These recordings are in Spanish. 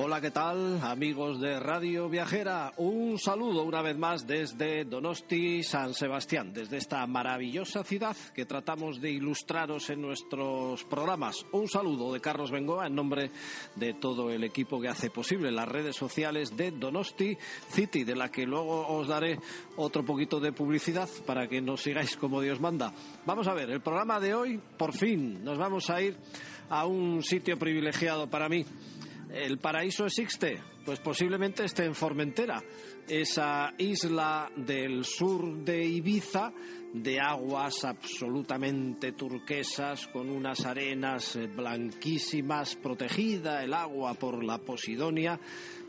Hola, ¿qué tal, amigos de Radio Viajera? Un saludo una vez más desde Donosti, San Sebastián, desde esta maravillosa ciudad que tratamos de ilustraros en nuestros programas. Un saludo de Carlos Bengoa en nombre de todo el equipo que hace posible las redes sociales de Donosti City, de la que luego os daré otro poquito de publicidad para que nos sigáis como Dios manda. Vamos a ver, el programa de hoy, por fin, nos vamos a ir a un sitio privilegiado para mí ¿El paraíso existe? Pues posiblemente esté en Formentera, esa isla del sur de Ibiza, de aguas absolutamente turquesas, con unas arenas blanquísimas, protegida el agua por la Posidonia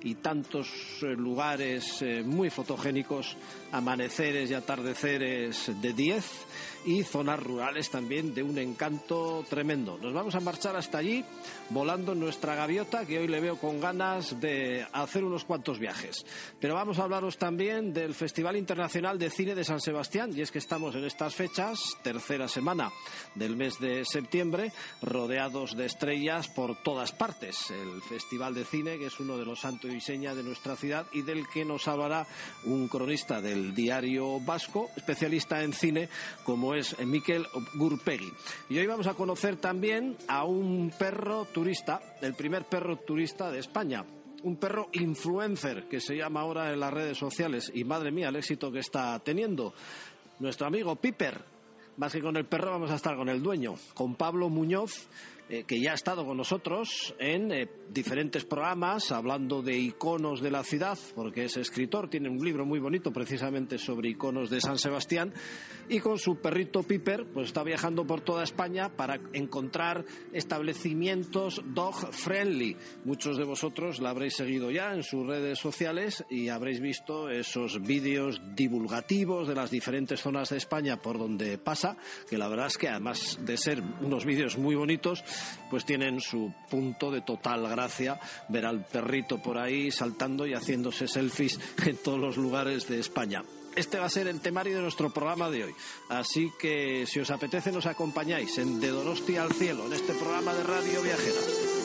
y tantos eh, lugares eh, muy fotogénicos, amaneceres y atardeceres de 10 y zonas rurales también de un encanto tremendo. Nos vamos a marchar hasta allí volando nuestra gaviota que hoy le veo con ganas de hacer unos cuantos viajes. Pero vamos a hablaros también del Festival Internacional de Cine de San Sebastián y es que estamos en estas fechas, tercera semana del mes de septiembre, rodeados de estrellas por todas partes. El Festival de Cine que es uno de los santos y seña de nuestra ciudad y del que nos hablará un cronista del diario vasco, especialista en cine, como es Miquel Gurpegui. Y hoy vamos a conocer también a un perro turista, el primer perro turista de España un perro influencer que se llama ahora en las redes sociales y madre mía el éxito que está teniendo. Nuestro amigo Piper, más que con el perro vamos a estar con el dueño, con Pablo Muñoz, eh, que ya ha estado con nosotros en eh, diferentes programas hablando de iconos de la ciudad, porque es escritor, tiene un libro muy bonito precisamente sobre iconos de San Sebastián, y con su perrito Piper, pues está viajando por toda España para encontrar establecimientos dog friendly. Muchos de vosotros la habréis seguido ya en sus redes sociales y habréis visto esos vídeos divulgativos de las diferentes zonas de España por donde pasa, que la verdad es que además de ser unos vídeos muy bonitos, pues tienen su punto de total gracia ver al perrito por ahí saltando y haciéndose selfies en todos los lugares de España. Este va a ser el temario de nuestro programa de hoy. Así que si os apetece nos acompañáis en De Donosti al Cielo, en este programa de Radio Viajera.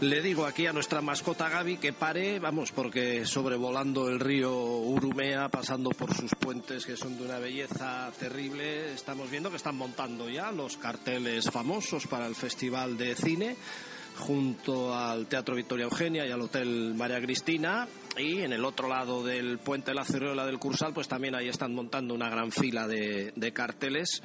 Le digo aquí a nuestra mascota Gaby que pare, vamos, porque sobrevolando el río Urumea, pasando por sus puentes que son de una belleza terrible, estamos viendo que están montando ya los carteles famosos para el Festival de Cine junto al Teatro Victoria Eugenia y al Hotel María Cristina. Y en el otro lado del puente la Cerreola del Cursal, pues también ahí están montando una gran fila de carteles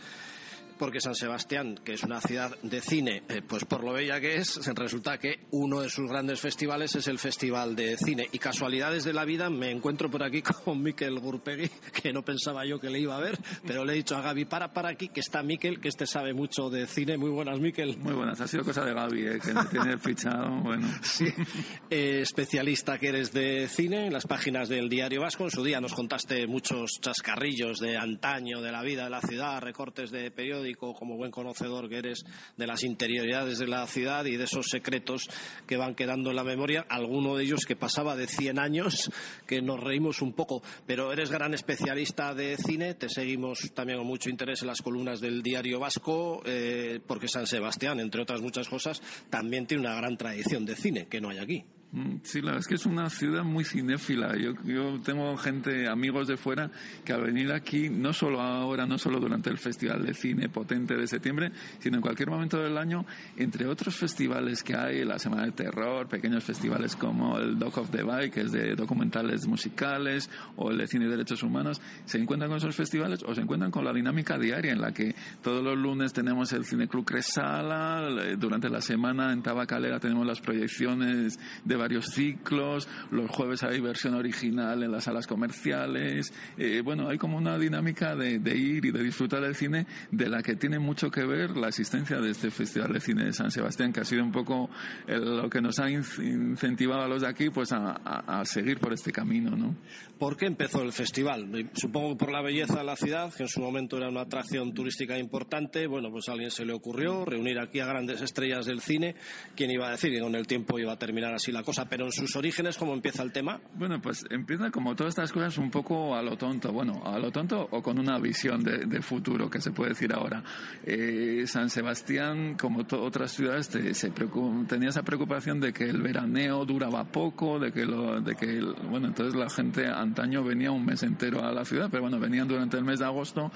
porque San Sebastián, que es una ciudad de cine, eh, pues por lo bella que es, resulta que uno de sus grandes festivales es el Festival de Cine. Y casualidades de la vida, me encuentro por aquí con Miquel Gurpegui, que no pensaba yo que le iba a ver, pero le he dicho a Gaby, para, para aquí, que está Miquel, que este sabe mucho de cine. Muy buenas, Miquel. Muy buenas, ha sido cosa de Gaby, eh, que me tiene fichado, bueno. Sí, eh, especialista que eres de cine, en las páginas del Diario Vasco, en su día nos contaste muchos chascarrillos de antaño, de la vida de la ciudad, recortes de periódicos como buen conocedor que eres de las interioridades de la ciudad y de esos secretos que van quedando en la memoria, alguno de ellos que pasaba de 100 años, que nos reímos un poco, pero eres gran especialista de cine, te seguimos también con mucho interés en las columnas del diario vasco, eh, porque San Sebastián, entre otras muchas cosas, también tiene una gran tradición de cine que no hay aquí. Mm, sí, la verdad es que es una ciudad muy cinéfila. Yo, yo tengo gente, amigos de fuera, que al venir aquí, no solo ahora, no solo durante el Festival de Cine Potente de septiembre, sino en cualquier momento del año, entre otros festivales que hay, la Semana de Terror, pequeños festivales como el Doc of the Bike, que es de documentales musicales, o el de Cine y Derechos Humanos, se encuentran con esos festivales o se encuentran con la dinámica diaria en la que todos los lunes tenemos el Cine Club Cresala, durante la semana en Tabacalera tenemos las proyecciones de varios ciclos, los jueves hay versión original en las salas comerciales. Eh, bueno, hay como una dinámica de, ir y de disfrutar del cine de la que tiene mucho que ver la asistencia de este Festival de Cine de San Sebastián, que ha sido un poco lo que nos ha incentivado a los de aquí pues a, a, seguir por este camino. ¿no? ¿Por qué empezó el festival? Supongo por la belleza de la ciudad, que en su momento era una atracción turística importante. Bueno, pues a alguien se le ocurrió reunir aquí a grandes estrellas del cine. ¿Quién iba a decir que con el tiempo iba a terminar así la cosa? Pero en sus orígenes, ¿cómo empieza el tema? Bueno, pues empieza como todas estas cosas un poco a lo tonto. Bueno, a lo tonto o con una visión de, futuro, que se puede decir ahora. Eh, San Sebastián, como otras ciudades, se tenía esa preocupación de que el veraneo duraba poco, de que, lo, de que bueno, entonces la gente antaño venía un mes entero a la ciudad, pero bueno, venían durante el mes de agosto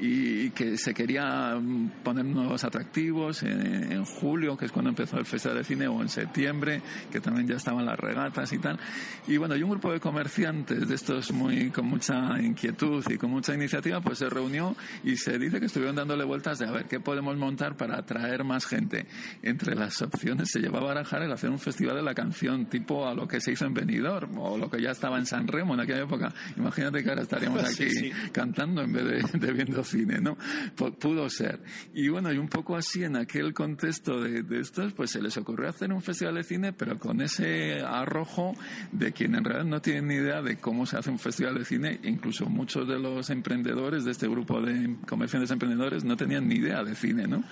y, que se quería poner nuevos atractivos en, julio, que es cuando empezó el Festival de Cine, o en septiembre, que también ya estaban las regatas y tal. Y bueno, y un grupo de comerciantes de estos muy con mucha inquietud y con mucha iniciativa, pues se reunió y se dice que estuvieron dándole vueltas de a ver qué podemos montar para atraer más gente. Entre las opciones se llevaba a barajar el hacer un festival de la canción, tipo a lo que se hizo en Benidorm o lo que ya estaba en San Remo en aquella época. Imagínate que ahora estaríamos aquí cantando en vez de, viendo cine, ¿no? pudo ser. Y bueno, y un poco así en aquel contexto de, estos, pues se les ocurrió hacer un festival de cine, pero con ese arrojo de quien en realidad no tiene ni idea de cómo se hace un festival de cine. Incluso muchos de los emprendedores de este grupo de comerciantes emprendedores no tenían ni idea de cine, ¿no?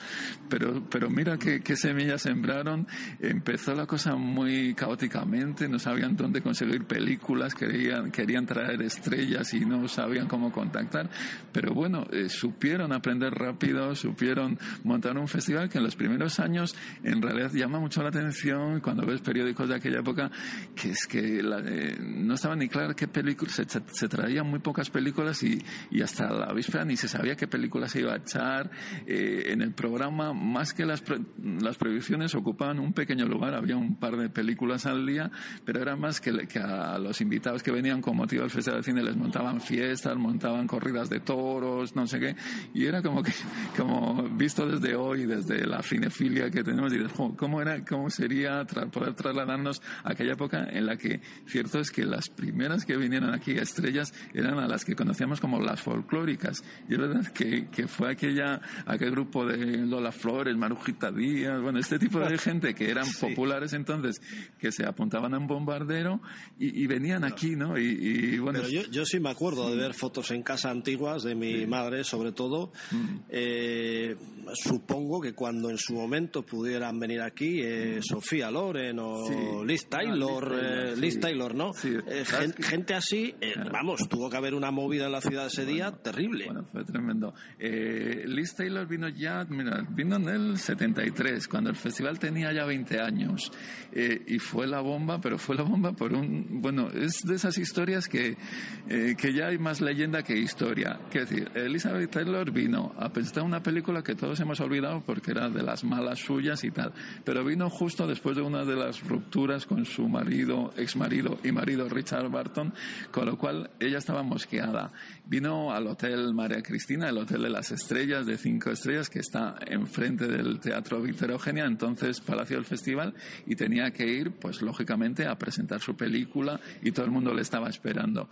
Pero, pero mira qué, qué semillas sembraron. Empezó la cosa muy caóticamente, no sabían dónde conseguir películas, querían, querían traer estrellas y no sabían cómo contactar. Pero bueno, eh, supieron aprender rápido, supieron montar un festival que en los primeros años en realidad llama mucho la atención cuando ves periódicos de aquella época, que es que eh, no estaba ni claro qué películas, se, traían muy pocas películas y, y, hasta la víspera ni se sabía qué películas se iba a echar. Eh, en el programa, más que las, las prohibiciones, ocupaban un pequeño lugar, había un par de películas al día, pero era más que, que a los invitados que venían con motivo del Festival de Cine les montaban fiestas, montaban corridas de toros, no sé qué, y era como que, como visto desde hoy, desde la cinefilia que tenemos, y ¿cómo era, cómo sería poder trasladarnos a aquella época en la que, cierto es que las primeras que vinieron aquí a estrellas eran a las que conocíamos como las folclóricas, y es verdad que, que fue aquella, aquel grupo de Lola Flores, Marujita Díaz, bueno, este tipo de gente que eran populares entonces, que se apuntaban a un bombardero y, venían aquí, ¿no? Y, bueno. yo, yo, sí me acuerdo de ver fotos en casa antiguas de mi madre, sobre todo. Mm. Eh, supongo que cuando en su momento pudieran venir aquí eh, Sofía Loren o Liz Taylor, ah, Liz, eh, Taylor, ¿no? gente, así, vamos, tuvo que haber una movida en la ciudad ese día terrible. Bueno, fue tremendo. Liz Taylor vino ya, mira, vino en el 73, cuando el festival tenía ya 20 años. y fue la bomba, pero fue la bomba por un, bueno, es de esas historias que, que ya hay más leyenda que historia. Quiero decir, Elizabeth Taylor vino a presentar una película que todos hemos olvidado porque era de las malas suyas y tal, pero vino justo después de una de las rupturas con su marido, ex marido y marido Richard Barton, con lo cual ella estaba mosqueada. Vino al Hotel María Cristina, el Hotel de las Estrellas de cinco estrellas que está enfrente del Teatro Víctor Eugenia, entonces Palacio del Festival, y tenía que ir, pues lógicamente, a presentar su película y todo el mundo le estaba esperando.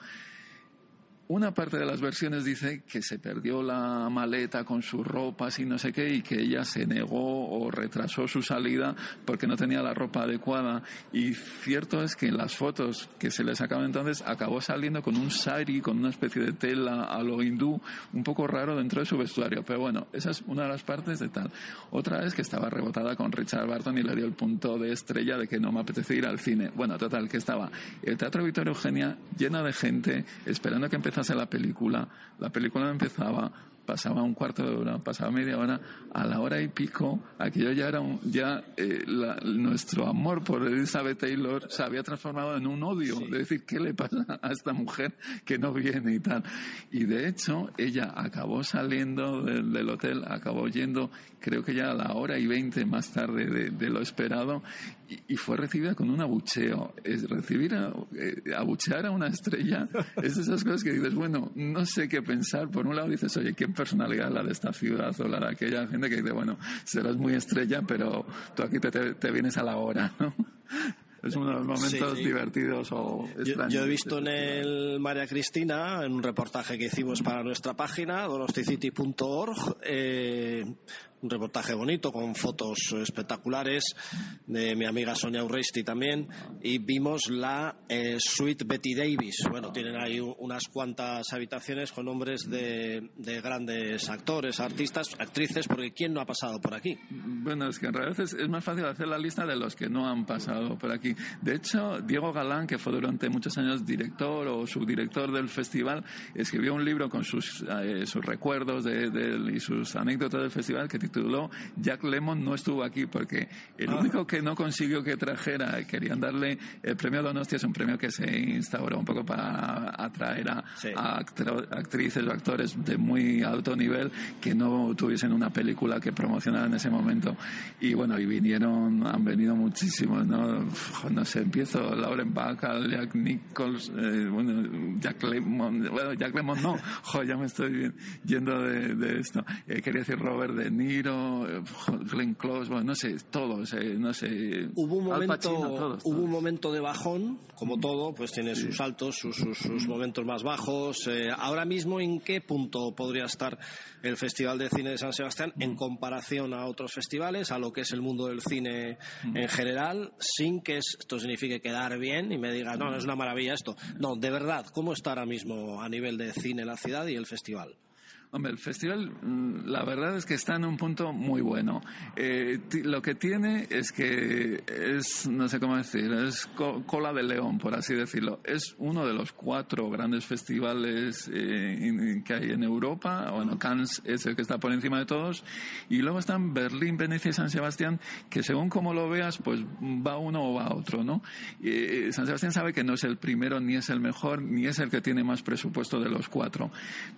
Una parte de las versiones dice que se perdió la maleta con sus ropas y no sé qué y que ella se negó o retrasó su salida porque no tenía la ropa adecuada. Y cierto es que en las fotos que se le sacaban entonces acabó saliendo con un sari, con una especie de tela a lo hindú, un poco raro dentro de su vestuario. Pero bueno, esa es una de las partes de tal. Otra es que estaba rebotada con Richard Barton y le dio el punto de estrella de que no me apetece ir al cine. Bueno, total, que estaba el Teatro Victoria Eugenia lleno de gente esperando que empezara hace la película, la película empezaba, pasaba un cuarto de hora, pasaba media hora, a la hora y pico, aquello ya era un, ya eh, nuestro amor por Elizabeth Taylor se había transformado en un odio, de decir, ¿qué le pasa a esta mujer que no viene y tal? Y de hecho, ella acabó saliendo del, hotel, acabó yendo, creo que ya a la hora y veinte más tarde de, lo esperado, y, fue recibida con un abucheo. Es recibir, a, eh, abuchear a una estrella, es esas cosas que dices, bueno, no sé qué pensar. Por un lado dices, oye, ¿qué personalidad la de esta ciudad o la de aquella gente que dice, bueno, serás muy estrella, pero tú aquí te, te vienes a la hora, ¿no? es uno de los momentos divertidos o extraños. Yo, he visto en el María Cristina, en un reportaje que hicimos para nuestra página, donosticity.org, eh, un reportaje bonito con fotos espectaculares de mi amiga Sonia Urresti también y vimos la eh, suite Betty Davis. Bueno, tienen ahí unas cuantas habitaciones con nombres de, grandes actores, artistas, actrices, porque ¿quién no ha pasado por aquí? Bueno, es que en realidad es, más fácil hacer la lista de los que no han pasado por aquí. De hecho, Diego Galán, que fue durante muchos años director o subdirector del festival, escribió un libro con sus, eh, sus recuerdos de, y sus anécdotas del festival que tituló Jack Lemon no estuvo aquí porque el ah. único que no consiguió que trajera, querían darle el premio Donostia, es un premio que se instauró un poco para atraer a, actrices o actores de muy alto nivel que no tuviesen una película que promocionar en ese momento. Y bueno, y vinieron, han venido muchísimos, ¿no? No sé, empiezo Lauren Bacall, Jack Nichols, eh, bueno, Jack Lemon, bueno, Jack Lemon no, jo, ya me estoy yendo de, esto. Eh, quería decir Robert De Niro, Glenn Close, bueno, no sé, todos, no sé. Hubo un momento, hubo un momento de bajón, como todo, pues tiene sus altos, sus, sus, momentos más bajos. Eh, ahora mismo, ¿en qué punto podría estar el Festival de Cine de San Sebastián en comparación a otros festivales, a lo que es el mundo del cine en general, sin que esto signifique quedar bien y me diga, no, no es una maravilla esto. No, de verdad, ¿cómo está ahora mismo a nivel de cine la ciudad y el festival? Hombre, el festival, mm, la verdad es que está en un punto muy bueno. Eh, lo que tiene es que es, no sé cómo decir, es cola de león, por así decirlo. Es uno de los cuatro grandes festivales eh, que hay en Europa. Bueno, Cannes es el que está por encima de todos. Y luego están Berlín, Venecia y San Sebastián, que según como lo veas, pues va uno o va otro, ¿no? Eh, San Sebastián sabe que no es el primero, ni es el mejor, ni es el que tiene más presupuesto de los cuatro.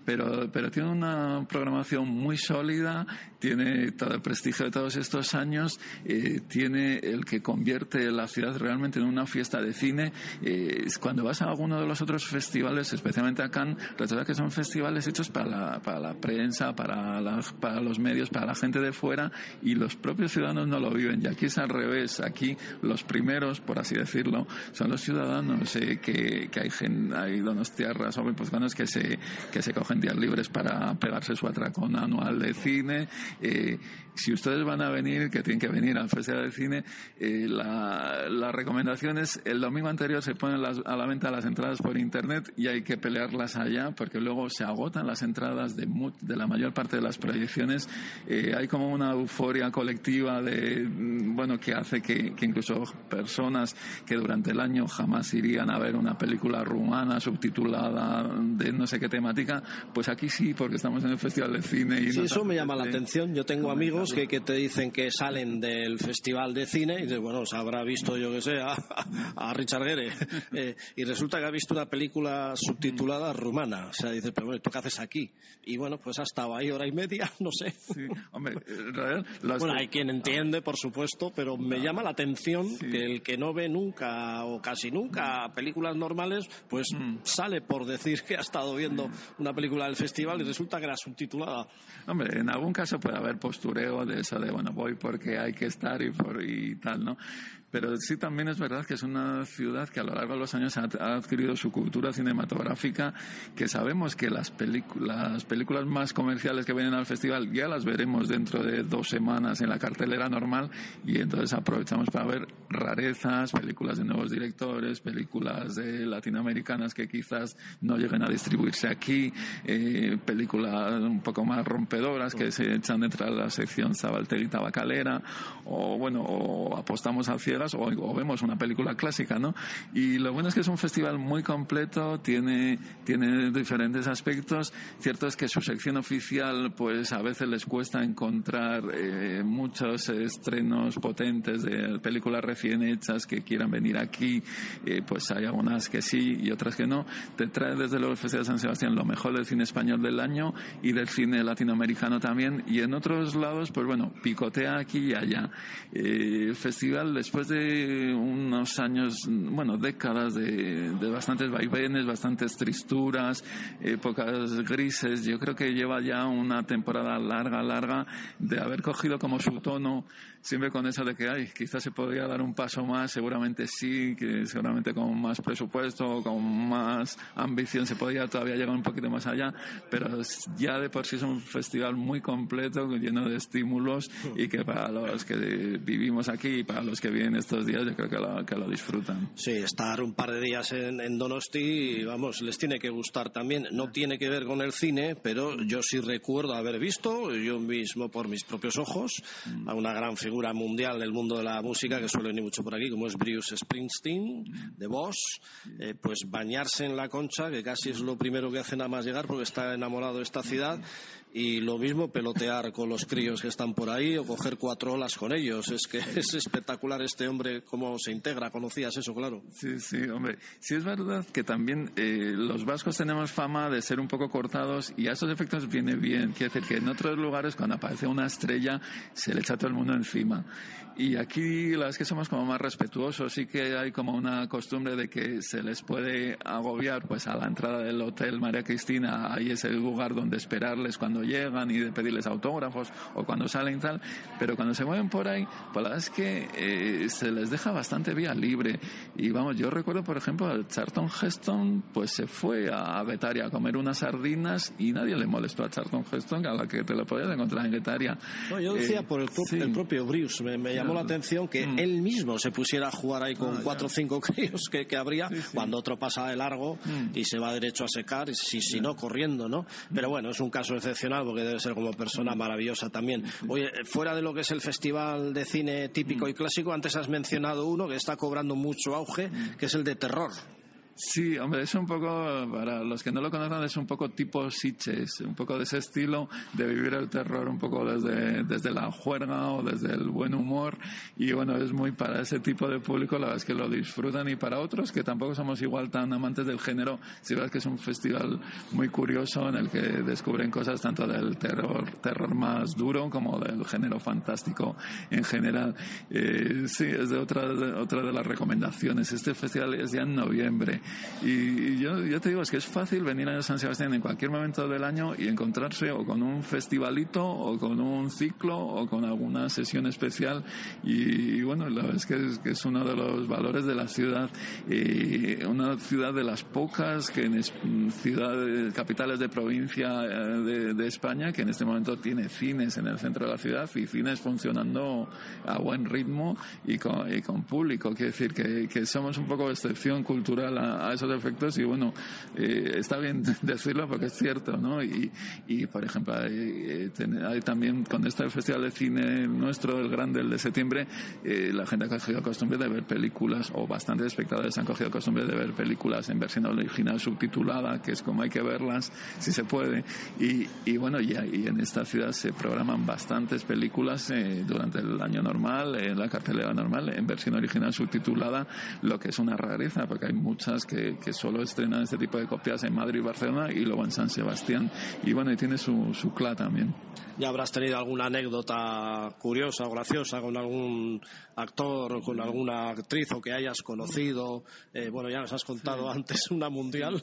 Pero, pero tiene un una programación muy sólida, tiene todo el prestigio de todos estos años, eh, tiene el que convierte la ciudad realmente en una fiesta de cine. Eh, cuando vas a alguno de los otros festivales, especialmente a Cannes, recuerda que son festivales hechos para la, para la prensa, para, para los medios, para la gente de fuera y los propios ciudadanos no lo viven. Y aquí es al revés. Aquí los primeros, por así decirlo, son los ciudadanos eh, que, que hay, hay donos tierras o pues, que se, que se cogen días libres para pegarse su atracón anual de cine. Eh, si ustedes van a venir, que tienen que venir al Festival de Cine, eh, la, recomendación es el domingo anterior se ponen a la venta las entradas por internet y hay que pelearlas allá porque luego se agotan las entradas de, de la mayor parte de las proyecciones. Eh, hay como una euforia colectiva de, mm, bueno, que hace que, incluso personas que durante el año jamás irían a ver una película rumana subtitulada de no sé qué temática, pues aquí sí, porque estamos en el Festival de Cine. Y sí, eso me llama la atención. Yo tengo amigos que, que, te dicen que salen del Festival de Cine y dices, bueno, se habrá visto, yo que sé, a, Richard Gere. Eh, y resulta que ha visto una película subtitulada rumana. O sea, dices, pero bueno, ¿tú qué haces aquí? Y bueno, pues ha estado ahí hora y media, no sé. hombre, bueno, hay quien entiende, por supuesto, pero me llama la atención que el que no ve nunca o casi nunca películas normales, pues mm. sale por decir que ha estado viendo una película del festival y resulta que era subtitulada. Hombre, en algún caso puede haber postureo de eso de, bueno, voy porque hay que estar y, por, y tal, ¿no? Pero sí también es verdad que es una ciudad que a lo largo de los años ha, adquirido su cultura cinematográfica, que sabemos que las, las películas más comerciales que vienen al festival ya las veremos dentro de dos semanas en la cartelera normal y entonces aprovechamos para ver rarezas, películas de nuevos directores, películas de latinoamericanas que quizás no lleguen a distribuirse aquí, eh, películas un poco más rompedoras que se echan dentro de la sección Zabaltegui Tabacalera o bueno, o apostamos hacia o, vemos una película clásica, ¿no? Y lo bueno es que es un festival muy completo, tiene, diferentes aspectos. Cierto es que su sección oficial, pues a veces les cuesta encontrar eh, muchos estrenos potentes de películas recién hechas que quieran venir aquí. Eh, pues hay algunas que sí y otras que no. Te trae desde luego el Festival de San Sebastián lo mejor del cine español del año y del cine latinoamericano también. Y en otros lados, pues bueno, picotea aquí y allá. Eh, el festival después de unos años, bueno, décadas de, de bastantes vaivenes, bastantes tristuras, épocas grises, yo creo que lleva ya una temporada larga, larga de haber cogido como su tono siempre con eso de que ay, quizás se podría dar un paso más, seguramente sí, que seguramente con más presupuesto, con más ambición se podría todavía llegar un poquito más allá, pero ya de por sí es un festival muy completo, lleno de estímulos y que para los que vivimos aquí y para los que vienen estos días yo creo que lo, que lo disfrutan. Sí, estar un par de días en, en Donosti, vamos, les tiene que gustar también. No tiene que ver con el cine, pero yo sí recuerdo haber visto, yo mismo por mis propios ojos, a una gran figura figura mundial del mundo de la música que suele venir mucho por aquí, como es Bruce Springsteen, de Boss, eh, pues bañarse en la concha, que casi es lo primero que hace nada más llegar porque está enamorado de esta ciudad y lo mismo pelotear con los críos que están por ahí o coger cuatro olas con ellos. Es que es espectacular este hombre, cómo se integra. ¿Conocías eso, claro? Sí, sí, hombre. Sí es verdad que también eh, los vascos tenemos fama de ser un poco cortados y a esos efectos viene bien. Quiere decir que en otros lugares cuando aparece una estrella se le echa todo el mundo encima. Y aquí la verdad es que somos como más respetuosos, sí que hay como una costumbre de que se les puede agobiar pues a la entrada del hotel María Cristina, ahí es el lugar donde esperarles cuando llegan y de pedirles autógrafos o cuando salen y tal, pero cuando se mueven por ahí, pues la verdad es que eh, se les deja bastante vía libre. Y vamos, yo recuerdo por ejemplo el Charlton Heston pues se fue a Betaria a comer unas sardinas y nadie le molestó a Charlton Heston a la que te lo podías encontrar en Betaria. No, yo decía eh, por el, propio Bruce, me, llamó la atención que mm. él mismo se pusiera a jugar ahí con ah, cuatro o cinco críos que, que habría cuando otro pasa de largo mm. y se va derecho a secar, si, si no corriendo, ¿no? Pero bueno, es un caso excepcional porque debe ser como persona maravillosa también. Oye, fuera de lo que es el festival de cine típico y clásico, antes has mencionado uno que está cobrando mucho auge, que es el de terror. Sí, hombre, es un poco, para los que no lo conocen, es un poco tipo Sitches, un poco de ese estilo de vivir el terror un poco desde, desde la juerga o desde el buen humor. Y bueno, es muy para ese tipo de público, la verdad es que lo disfrutan. Y para otros que tampoco somos igual tan amantes del género, sí, la verdad es que es un festival muy curioso en el que descubren cosas tanto del terror, terror más duro como del género fantástico en general. Eh, sí, es de otra, de otra de las recomendaciones. Este festival es ya en noviembre. Y, yo, te digo, es que es fácil venir a San Sebastián en cualquier momento del año y encontrarse o con un festivalito o con un ciclo o con alguna sesión especial. Y, bueno, la verdad es que, es que, es uno de los valores de la ciudad. y una ciudad de las pocas que en ciudades, capitales de provincia eh, de, España, que en este momento tiene cines en el centro de la ciudad y cines funcionando a buen ritmo y con, y con público. Quiere decir que, que somos un poco excepción cultural a, esos efectos y bueno, eh, está bien decirlo porque es cierto, ¿no? Y, y por ejemplo, hay, también con este festival de cine nuestro, el grande, el de septiembre, eh, la gente ha cogido costumbre de ver películas o bastantes espectadores han cogido costumbre de ver películas en versión original subtitulada, que es como hay que verlas, si se puede. Y, y bueno, y, y en esta ciudad se programan bastantes películas eh, durante el año normal, en la cartelera normal, en versión original subtitulada, lo que es una rareza, porque hay muchas que, que, solo estrenan este tipo de copias en Madrid y Barcelona y luego en San Sebastián. Y bueno, y tiene su, su CLA también. ¿Ya habrás tenido alguna anécdota curiosa o graciosa con algún actor o con alguna actriz o que hayas conocido? Eh, bueno, ya nos has contado antes una mundial.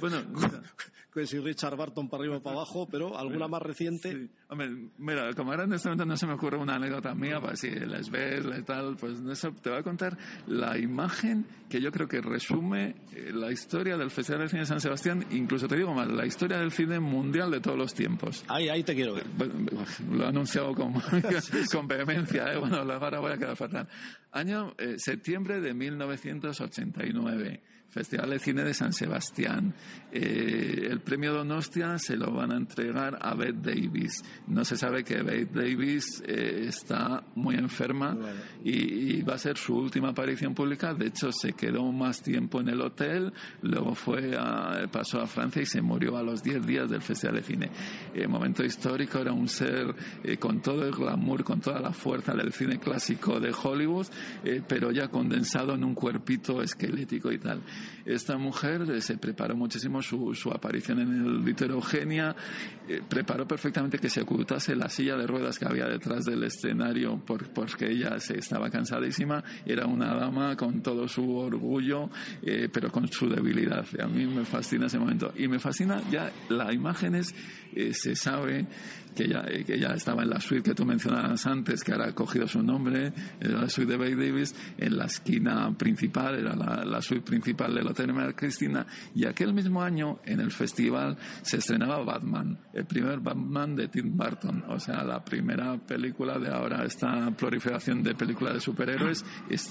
Bueno, que si Richard Barton para arriba o para abajo, pero alguna más reciente. Hombre, mira, como ahora en este momento no se me ocurre una anécdota mía, pues si les ves y tal, pues eso te voy a contar la imagen que yo creo que resume eh, la historia del Festival de Cine de San Sebastián, incluso te digo más, la historia del cine mundial de todos los tiempos. Ahí, ahí te quiero ver. Lo he anunciado con, con vehemencia, ¿eh? bueno, ahora voy a quedar fatal. Año eh, septiembre de 1989. Festival de Cine de San Sebastián. Eh, el premio Donostia se lo van a entregar a Beth Davis. No se sabe que Beth Davis eh, está muy enferma y, va a ser su última aparición pública. De hecho, se quedó más tiempo en el hotel, luego fue a, pasó a Francia y se murió a los 10 días del Festival de Cine. Eh, momento histórico, era un ser con todo el glamour, con toda la fuerza del cine clásico de Hollywood, pero ya condensado en un cuerpito esquelético y tal. esta mujer se preparó muchísimo su, su aparición en el Heterogenia, preparó perfectamente que se la silla de ruedas que había detrás del escenario porque ella se estaba cansadísima, era una dama con todo su orgullo, pero con su debilidad. a mí me fascina ese momento. Y me fascina ya la imágenes, se sabe que ya, que ya estaba en la suite que tú mencionabas antes, que ahora ha cogido su nombre, era la suite de Bay Davis, en la esquina principal, era la, la suite principal del Hotel María Cristina, y aquel mismo año en el festival se estrenaba Batman, el primer Batman de Tim Burton, o sea, la primera película de ahora, esta proliferación de películas de superhéroes,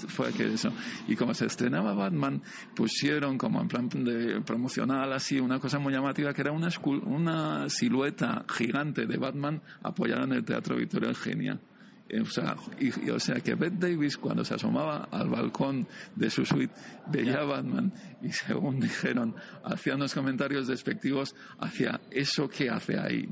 fue que eso. Y como se estrenaba Batman, pusieron como en plan de promocional así una cosa muy llamativa que era una, una silueta gigante de Batman Batman apoyaron el Teatro Victoria Eugenia. O sea, y, o sea que Beth Davis cuando se asomaba al balcón de su suite veía a Batman y según dijeron hacía unos comentarios despectivos hacia eso que hace ahí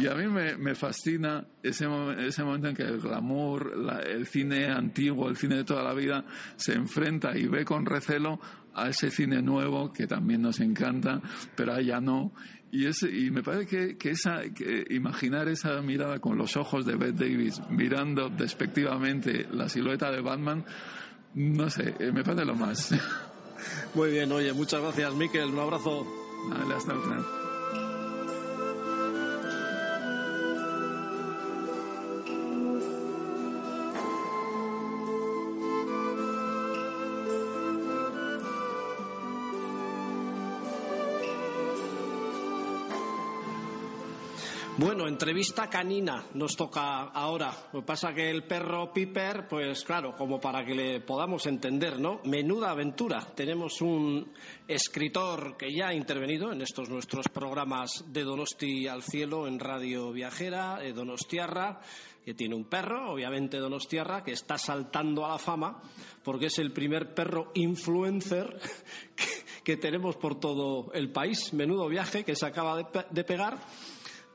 y a mí me, fascina ese, ese momento en que el glamour el cine antiguo el cine de toda la vida se enfrenta y ve con recelo a ese cine nuevo que también nos encanta pero allá no y, ese, y me parece que, que esa, que imaginar esa mirada con los ojos de Beth Davis mirando despectivamente la silueta de Batman, no sé, eh, me parece lo más. Muy bien, oye, muchas gracias, Miquel. Un abrazo. Hasta luego. Bueno, entrevista canina nos toca ahora. Lo que pasa que el perro Piper, pues claro, como para que le podamos entender, ¿no? Menuda aventura. Tenemos un escritor que ya ha intervenido en estos nuestros programas de Donosti al cielo en Radio Viajera, Donostiarra, que tiene un perro, obviamente Donostiarra, que está saltando a la fama porque es el primer perro influencer que, tenemos por todo el país. Menudo viaje que se acaba de pegar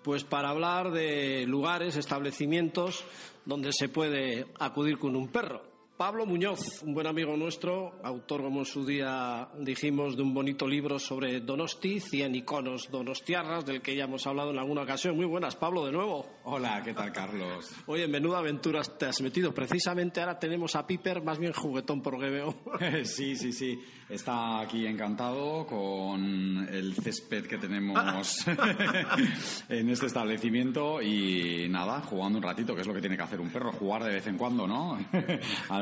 pues para hablar de lugares, establecimientos donde se puede acudir con un perro. Pablo Muñoz, un buen amigo nuestro, autor, como en su día dijimos, de un bonito libro sobre Donosti, 100 iconos donostiarras, del que ya hemos hablado en alguna ocasión. Muy buenas, Pablo, de nuevo. Hola, ¿qué tal, Carlos? Oye, en menuda aventura te has metido. Precisamente ahora tenemos a Piper, más bien juguetón por veo. sí, sí, sí. Está aquí encantado con el césped que tenemos en este establecimiento y nada, jugando un ratito, que es lo que tiene que hacer un perro, jugar de vez en cuando, ¿no?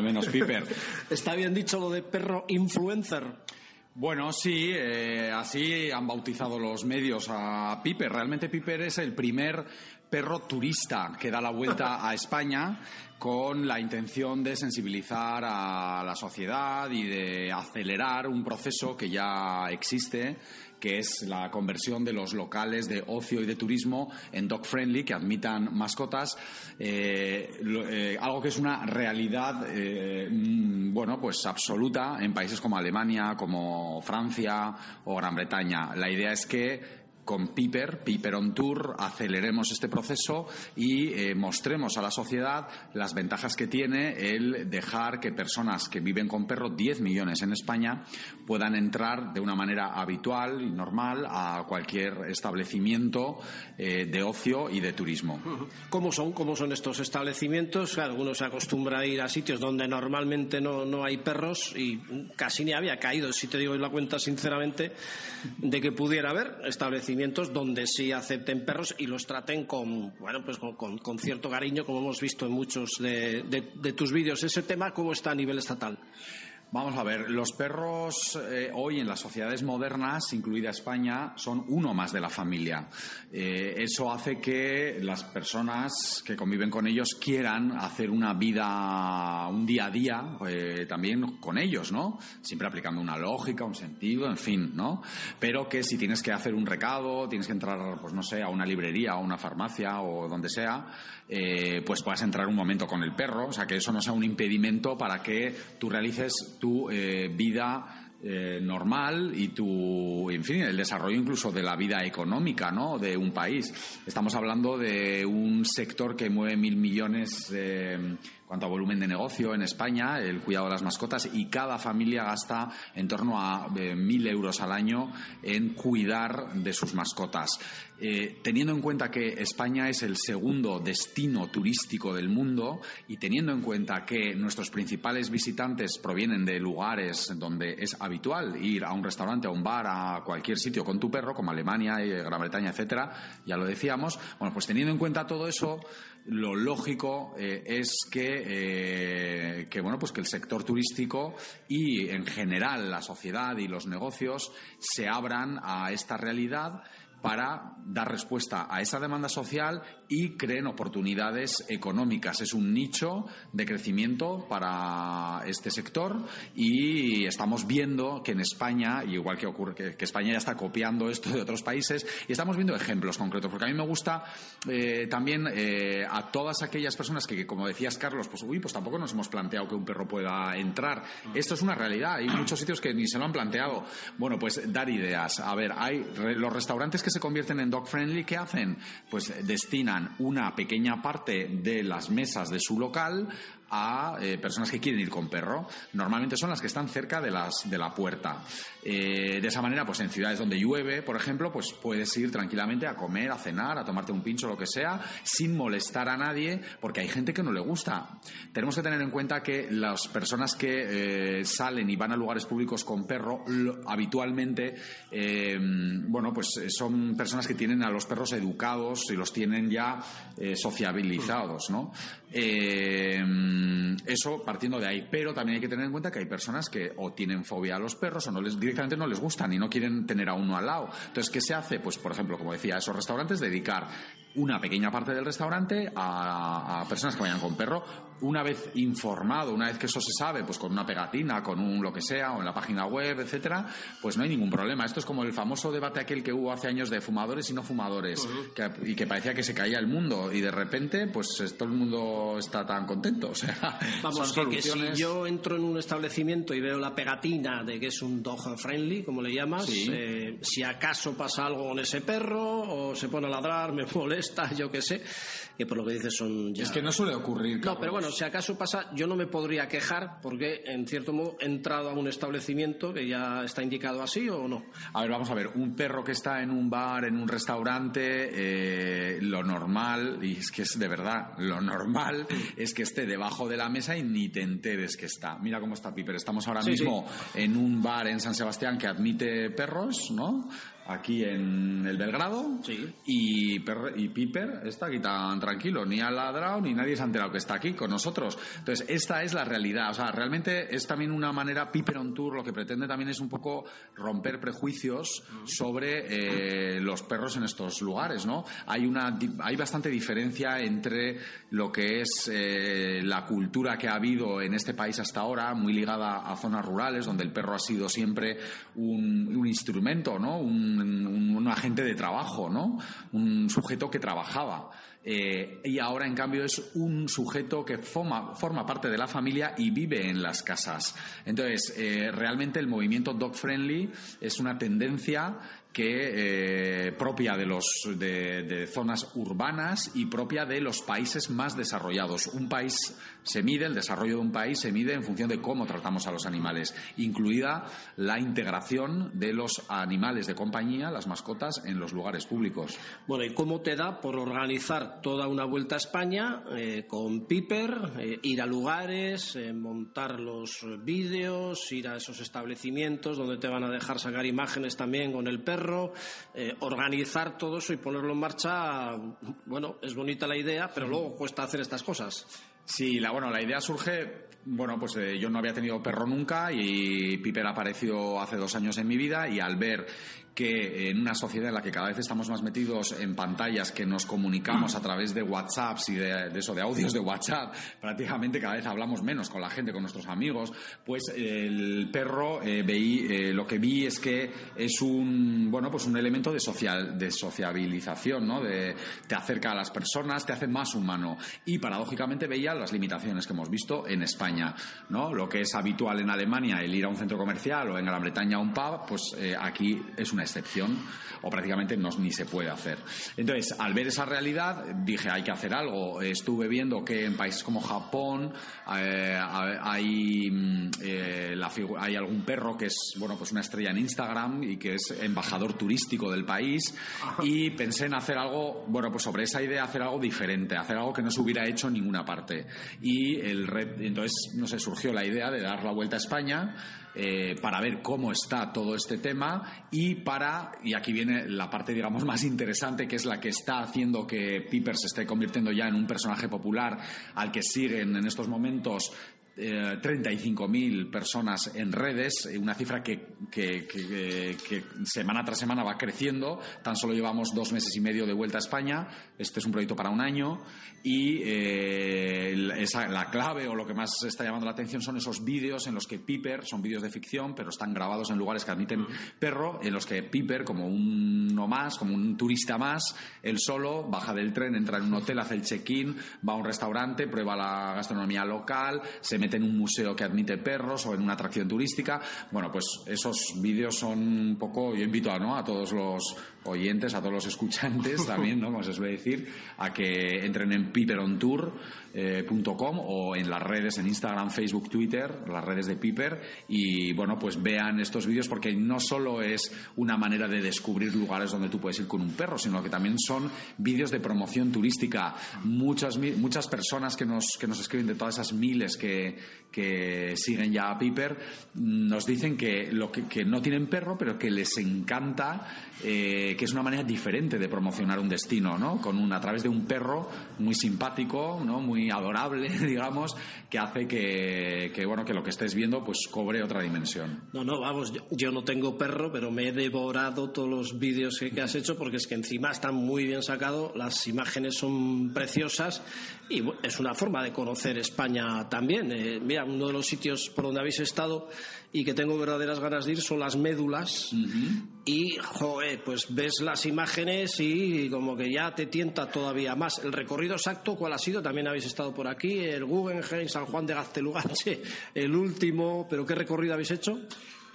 Menos Piper. Está bien dicho lo de perro influencer. Bueno, sí, eh, así han bautizado los medios a Piper. Realmente Piper es el primer perro turista que da la vuelta a España con la intención de sensibilizar a la sociedad y de acelerar un proceso que ya existe que es la conversión de los locales de ocio y de turismo en dog friendly, que admitan mascotas, eh, eh, algo que es una realidad, eh, mm, bueno, pues absoluta en países como Alemania, como Francia o Gran Bretaña. La idea es que con Piper, Piper on Tour, aceleremos este proceso y eh, mostremos a la sociedad las ventajas que tiene el dejar que personas que viven con perros, 10 millones en España, puedan entrar de una manera habitual y normal a cualquier establecimiento eh, de ocio y de turismo. ¿Cómo son? ¿Cómo son estos establecimientos? Algunos se a ir a sitios donde normalmente no, no hay perros y casi ni había caído, si te digo la cuenta sinceramente, de que pudiera haber establecimientos donde sí acepten perros y los traten con, bueno, pues con, cierto cariño, como hemos visto en muchos de, de tus vídeos. ¿Ese tema cómo está a nivel estatal? Vamos a ver, los perros eh, hoy en las sociedades modernas, incluida España, son uno más de la familia. Eh, eso hace que las personas que conviven con ellos quieran hacer una vida, un día a día, eh, también con ellos, ¿no? Siempre aplicando una lógica, un sentido, en fin, ¿no? Pero que si tienes que hacer un recado, tienes que entrar, pues no sé, a una librería, a una farmacia o donde sea, pues puedas entrar un momento con el perro, o sea, que eso no sea un impedimento para que tú realices eh, vida eh, normal y tu, en fin, el desarrollo incluso de la vida económica, ¿no? De un país. Estamos hablando de un sector que mueve mil millones, cuanto volumen de negocio en España, el cuidado de las mascotas, y cada familia gasta en torno a eh, mil euros al año en cuidar de sus mascotas. Eh, teniendo en cuenta que España es el segundo destino turístico del mundo y teniendo en cuenta que nuestros principales visitantes provienen de lugares donde es habitual ir a un restaurante, a un bar, a cualquier sitio con tu perro, como Alemania, y Gran Bretaña, etcétera, ya lo decíamos. Bueno, pues teniendo en cuenta todo eso, lo lógico eh, es que, eh, que, bueno, pues que el sector turístico y en general la sociedad y los negocios se abran a esta realidad para dar respuesta a esa demanda social y creen oportunidades económicas. Es un nicho de crecimiento para este sector y estamos viendo que en España, igual que ocurre que, España ya está copiando esto de otros países, y estamos viendo ejemplos concretos, porque a mí me gusta eh, también eh, a todas aquellas personas que, como decías Carlos, pues uy, pues tampoco nos hemos planteado que un perro pueda entrar. Esto es una realidad, hay muchos sitios que ni se lo han planteado. Bueno, pues dar ideas. A ver, hay los restaurantes que se convierten en dog friendly, ¿qué hacen? Pues destinan una pequeña parte de las mesas de su local a eh, personas que quieren ir con perro. Normalmente son las que están cerca de, las, de la puerta. Eh, de esa manera, pues en ciudades donde llueve, por ejemplo, pues puedes ir tranquilamente a comer, a cenar, a tomarte un pincho, lo que sea, sin molestar a nadie, porque hay gente que no le gusta. Tenemos que tener en cuenta que las personas que eh, salen y van a lugares públicos con perro, habitualmente, bueno, pues son personas que tienen a los perros educados y los tienen ya sociabilizados, ¿no? Mm, eso partiendo de ahí. Pero también hay que tener en cuenta que hay personas que o tienen fobia a los perros o no les, directamente no les gustan y no quieren tener a uno al lado. Entonces, ¿qué se hace? Pues, por ejemplo, como decía, esos restaurantes dedicar una pequeña parte del restaurante a, a personas que vayan con perro una vez informado, una vez que eso se sabe, pues con una pegatina, con un lo que sea, o en la página web, etcétera, pues no hay ningún problema. Esto es como el famoso debate aquel que hubo hace años de fumadores y no fumadores, y que parecía que se caía el mundo, y de repente, pues todo el mundo está tan contento. O sea, Vamos, que, si yo entro en un establecimiento y veo la pegatina de que es un dog friendly, como le llamas, eh, si acaso pasa algo con ese perro, o se pone a ladrar, me molesta, yo qué sé, que por lo que dices son Es que no suele ocurrir. No, pero bueno, si acaso pasa, yo no me podría quejar porque, en cierto modo, he entrado a un establecimiento que ya está indicado así o no. A ver, vamos a ver, un perro que está en un bar, en un restaurante, eh, lo normal, y es que es de verdad, lo normal es que esté debajo de la mesa y ni te enteres que está. Mira cómo está Piper. Estamos ahora mismo en un bar en San Sebastián que admite perros, ¿no? Aquí en el Belgrado y, y Piper está aquí tan tranquilo, ni ha ladrado ni nadie se ha enterado que está aquí con nosotros. Entonces, esta es la realidad. O sea, realmente es también una manera, Piper on Tour lo que pretende también es un poco romper prejuicios sobre eh, los perros en estos lugares, ¿no? Hay, una, hay bastante diferencia entre lo que es eh, la cultura que ha habido en este país hasta ahora, muy ligada a zonas rurales, donde el perro ha sido siempre un, un instrumento, ¿no? Un, un, agente de trabajo, ¿no? Un sujeto que trabajaba. Eh, y ahora, en cambio, es un sujeto que forma, parte de la familia y vive en las casas. Entonces, eh, realmente el movimiento dog friendly es una tendencia que eh, propia de, los, de, zonas urbanas y propia de los países más desarrollados. Un país se mide, el desarrollo de un país se mide en función de cómo tratamos a los animales, incluida la integración de los animales de compañía, las mascotas, en los lugares públicos. Bueno, ¿y cómo te da por organizar toda una vuelta a España eh, con Piper, eh, ir a lugares, montar los vídeos, ir a esos establecimientos donde te van a dejar sacar imágenes también con el perro? Eh, organizar todo eso y ponerlo en marcha, bueno, es bonita la idea, pero luego cuesta hacer estas cosas. Sí, la, bueno, la idea surge, bueno, pues eh, yo no había tenido perro nunca y Piper apareció hace dos años en mi vida y al ver que en una sociedad en la que cada vez estamos más metidos en pantallas, que nos comunicamos a través de WhatsApps y de, eso, de audios de WhatsApp, prácticamente cada vez hablamos menos con la gente, con nuestros amigos, pues el perro eh, veí, eh, lo que vi es que es un, bueno, pues un elemento de, social, de sociabilización, ¿no? De, te acerca a las personas, te hace más humano. Y paradójicamente veía las limitaciones que hemos visto en España, ¿no? Lo que es habitual en Alemania, el ir a un centro comercial o en Gran Bretaña a un pub, pues eh, aquí es una excepción o prácticamente no, ni se puede hacer. Entonces, al ver esa realidad, dije, hay que hacer algo. Estuve viendo que en países como Japón eh, hay, mm, eh, hay algún perro que es, bueno, pues una estrella en Instagram y que es embajador turístico del país y pensé en hacer algo, bueno, pues sobre esa idea hacer algo diferente, hacer algo que no se hubiera hecho en ninguna parte. Y el red, entonces, no sé, surgió la idea de dar la vuelta a España eh, para ver cómo está todo este tema y para, y aquí viene la parte, digamos, más interesante, que es la que está haciendo que Piper se esté convirtiendo ya en un personaje popular al que siguen en estos momentos eh, 35.000 personas en redes, una cifra que, que, semana tras semana va creciendo. Tan solo llevamos dos meses y medio de vuelta a España. Este es un proyecto para un año y eh, esa, la clave o lo que más está llamando la atención son esos vídeos en los que Piper, son vídeos de ficción, pero están grabados en lugares que admiten perro, en los que Piper, como uno más, como un turista más, él solo baja del tren, entra en un hotel, hace el check-in, va a un restaurante, prueba la gastronomía local, se mete en un museo que admite perros o en una atracción turística. Bueno, pues esos vídeos son un poco, yo invito a, ¿no? a todos los oyentes, a todos los escuchantes también, ¿no? Como se suele decir, a que entren en piperontour.com eh, o en las redes, en Instagram, Facebook, Twitter, las redes de Piper y, bueno, pues vean estos vídeos porque no solo es una manera de descubrir lugares donde tú puedes ir con un perro, sino que también son vídeos de promoción turística. Muchas, muchas personas que nos, que nos escriben de todas esas miles que, que siguen ya a Piper nos dicen que, lo que, no tienen perro, pero que les encanta, eh, que es una manera diferente de promocionar un destino, ¿no? Con un, a través de un perro muy simpático, ¿no? Muy adorable, digamos, que hace que, que, bueno, que lo que estés viendo pues cobre otra dimensión. No, no, vamos, yo, no tengo perro, pero me he devorado todos los vídeos que, que has hecho porque es que encima están muy bien sacados, las imágenes son preciosas y es una forma de conocer España también. Eh, mira, uno de los sitios por donde habéis estado y que tengo verdaderas ganas de ir son las médulas. Y, joder, pues ves las imágenes y como que ya te tienta todavía más. El recorrido exacto, ¿cuál ha sido? También habéis estado por aquí, el Guggenheim, San Juan de Gaztelugache, el último. ¿Pero qué recorrido habéis hecho?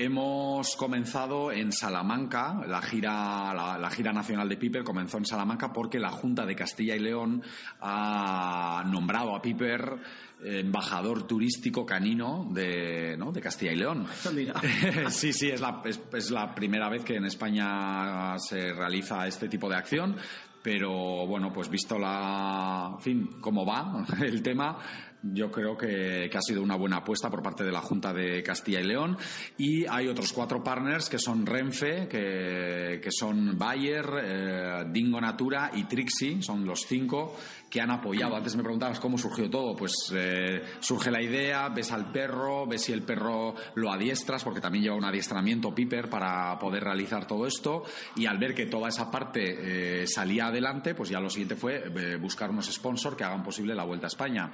Hemos comenzado en Salamanca, la gira, la, gira nacional de Piper comenzó en Salamanca porque la Junta de Castilla y León ha nombrado a Piper embajador turístico canino de, ¿no? de Castilla y León. sí, sí, es la, es la primera vez que en España se realiza este tipo de acción pero bueno, pues visto la, en fin, cómo va el tema, yo creo que, ha sido una buena apuesta por parte de la Junta de Castilla y León. Y hay otros cuatro partners que son Renfe, que, son Bayer, eh, Dingo Natura y Trixie, son los cinco que han apoyado. Antes me preguntabas cómo surgió todo. Pues eh, surge la idea, ves al perro, ves si el perro lo adiestras, porque también lleva un adiestramiento Piper para poder realizar todo esto. Y al ver que toda esa parte eh, salía adelante, pues ya lo siguiente fue buscar unos sponsors que hagan posible la Vuelta a España.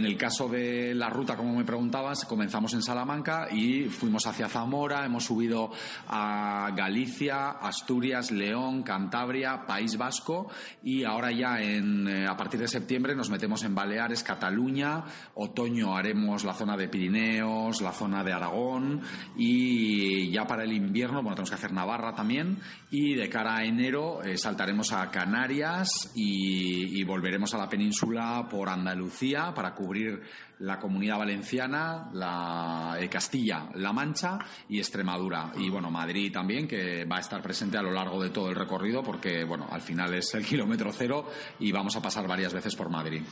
En el caso de la ruta, como me preguntabas, comenzamos en Salamanca y fuimos hacia Zamora, hemos subido a Galicia, Asturias, León, Cantabria, País Vasco y ahora ya en, a partir de septiembre nos metemos en Baleares, Cataluña, otoño haremos la zona de Pirineos, la zona de Aragón y ya para el invierno, bueno, tenemos que hacer Navarra también y de cara a enero eh, saltaremos a Canarias y, volveremos a la península por Andalucía para cubrir la comunidad valenciana, la eh, Castilla, La Mancha y Extremadura. Y bueno, Madrid también, que va a estar presente a lo largo de todo el recorrido, porque bueno, al final es el kilómetro cero y vamos a pasar varias veces por Madrid.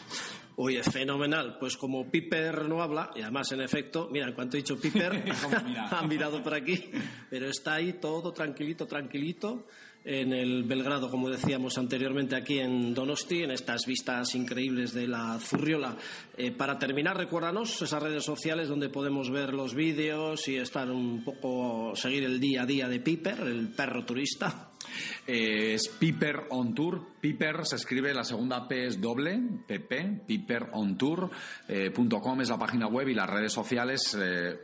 Oye, fenomenal. Pues como Piper no habla, y además en efecto, mira, en cuanto he dicho Piper, han mirado por aquí, pero está ahí todo tranquilito, tranquilito en el Belgrado, como decíamos anteriormente, aquí en Donosti, en estas vistas increíbles de la Zurriola. Eh, para terminar, recuérdanos esas redes sociales donde podemos ver los vídeos y estar un poco, seguir el día a día de Piper, el perro turista. Eh, es Piper on Tour. Piper se escribe, la segunda P es doble, PP, piperontour.com eh, es la página web y las redes sociales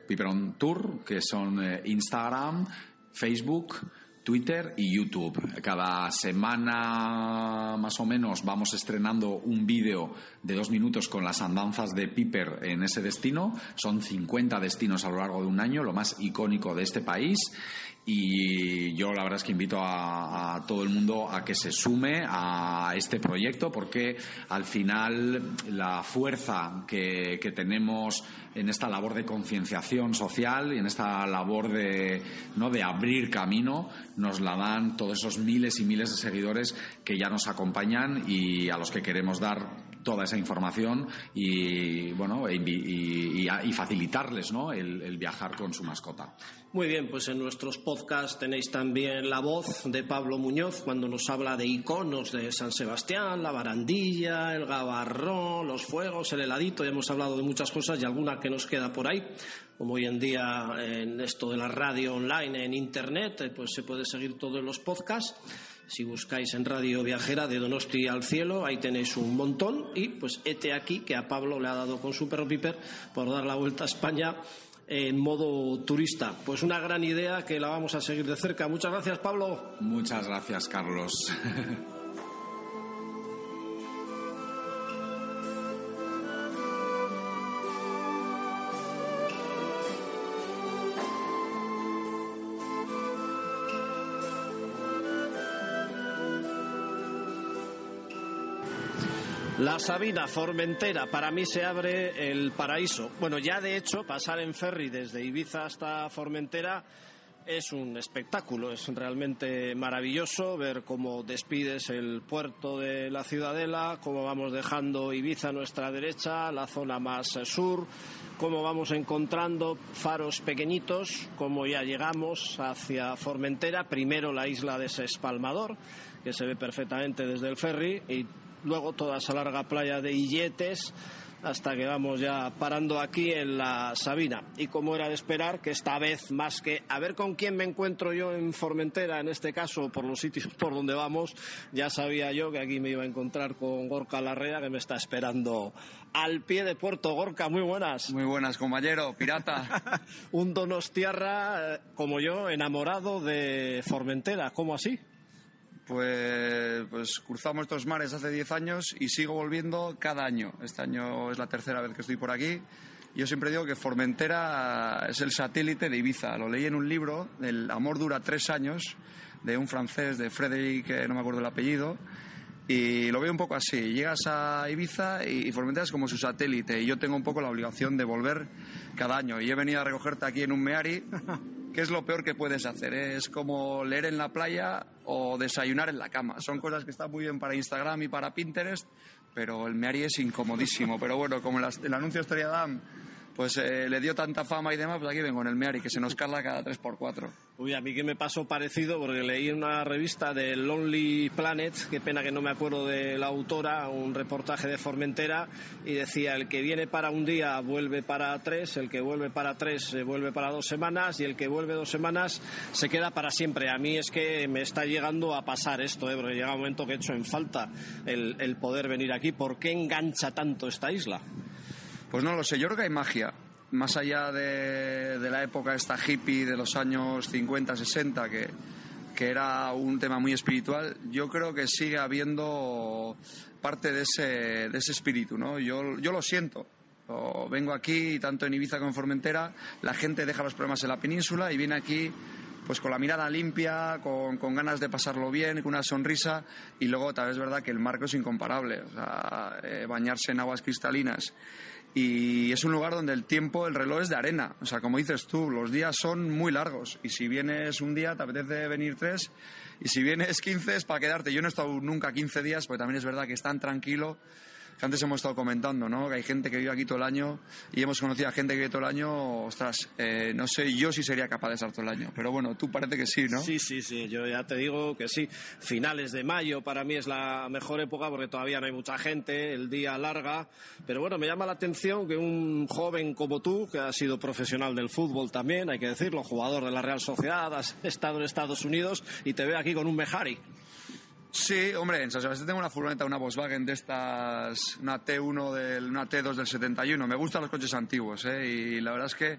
Piper on Tour, que son Instagram, Facebook, Twitter y YouTube. Cada semana más o menos vamos estrenando un vídeo de dos minutos con las andanzas de Piper en ese destino. Son 50 destinos a lo largo de un año, lo más icónico de este país. Y yo la verdad es que invito a, todo el mundo a que se sume a este proyecto porque al final la fuerza que, tenemos en esta labor de concienciación social y en esta labor de, ¿no? de abrir camino nos la dan todos esos miles y miles de seguidores que ya nos acompañan y a los que queremos dar toda esa información y bueno y, facilitarles ¿no? el, viajar con su mascota. Muy bien, pues en nuestros podcasts tenéis también la voz de Pablo Muñoz cuando nos habla de iconos de San Sebastián, la barandilla, el gabarrón, los fuegos, el heladito. Ya hemos hablado de muchas cosas y alguna que nos queda por ahí. Como hoy en día en esto de la radio online, en internet, eh, pues se puede seguir todos los podcasts. Si buscáis en Radio Viajera de Donosti al cielo, ahí tenéis un montón. Y pues este aquí que a Pablo le ha dado con su perro Piper por dar la vuelta a España en modo turista. Pues una gran idea que la vamos a seguir de cerca. Muchas gracias, Pablo. Muchas gracias, Carlos. La Sabina, Formentera, para mí se abre el paraíso. Bueno, ya de hecho, pasar en ferry desde Ibiza hasta Formentera es un espectáculo, es realmente maravilloso ver cómo despides el puerto de la Ciudadela, cómo vamos dejando Ibiza a nuestra derecha, la zona más sur, cómo vamos encontrando faros pequeñitos, cómo ya llegamos hacia Formentera, primero la isla de Sespalmador, que se ve perfectamente desde el ferry, y luego toda esa larga playa de Illetes hasta que vamos ya parando aquí en la Sabina. Y como era de esperar, que esta vez más que a ver con quién me encuentro yo en Formentera, en este caso por los sitios por donde vamos, ya sabía yo que aquí me iba a encontrar con Gorka Larrea, que me está esperando al pie de Puerto. Gorka, muy buenas. Muy buenas, compañero, pirata. Un donostiarra eh, como yo, enamorado de Formentera, ¿cómo así? Pues, pues cruzamos estos mares hace 10 años y sigo volviendo cada año. Este año es la tercera vez que estoy por aquí. Yo siempre digo que Formentera es el satélite de Ibiza. Lo leí en un libro, El amor dura tres años, de un francés, de Frédéric, no me acuerdo el apellido. Y lo veo un poco así. Llegas a Ibiza y Formentera es como su satélite. Y yo tengo un poco la obligación de volver cada año. Y he venido a recogerte aquí en un Meari ¿Qué es lo peor que puedes hacer? Es como leer en la playa o desayunar en la cama. Son cosas que están muy bien para Instagram y para Pinterest, pero el Meari es incomodísimo. Pero bueno, como el, anuncio Estrella Damm pues eh, le dio tanta fama y demás, pues aquí vengo en el Meari, que se nos carga cada 3x4. Uy, a mí que me pasó parecido, porque leí una revista de Lonely Planet, qué pena que no me acuerdo de la autora, un reportaje de Formentera, y decía, el que viene para un día vuelve para tres, el que vuelve para tres se vuelve para dos semanas, y el que vuelve dos semanas se queda para siempre. A mí es que me está llegando a pasar esto, ¿eh? porque llega un momento que he hecho en falta el, el poder venir aquí. ¿Por qué engancha tanto esta isla? Pues no lo sé, yo creo que hay magia. Más allá de, la época esta hippie de los años 50, 60, que, que era un tema muy espiritual, yo creo que sigue habiendo parte de ese, de ese espíritu, ¿no? Yo, yo lo siento. vengo aquí, tanto en Ibiza como en Formentera, la gente deja los problemas en la península y viene aquí pues con la mirada limpia, con, con, ganas de pasarlo bien, con una sonrisa y luego tal vez es verdad que el marco es incomparable, o eh, bañarse en aguas cristalinas y es un lugar donde el tiempo, el reloj es de arena. O sea, como dices tú, los días son muy largos y si vienes un día te apetece venir tres y si vienes quince es para quedarte. Yo no he estado nunca quince días porque también es verdad que es tan tranquilo que antes hemos estado comentando, ¿no? Que hay gente que vive aquí todo el año y hemos conocido a gente que vive todo el año, ostras, eh, no sé yo si sería capaz de estar todo el año, pero bueno, tú parece que sí, ¿no? Sí, sí, sí, yo ya te digo que sí. Finales de mayo para mí es la mejor época porque todavía no hay mucha gente, el día larga, pero bueno, me llama la atención que un joven como tú, que ha sido profesional del fútbol también, hay que decirlo, jugador de la Real Sociedad, has estado en Estados Unidos y te veo aquí con un Mejari. Sí, hombre, en San Sebastián tengo una furgoneta, una Volkswagen de estas, una T1, del, una T2 del 71. Me gustan los coches antiguos, ¿eh? Y la verdad es que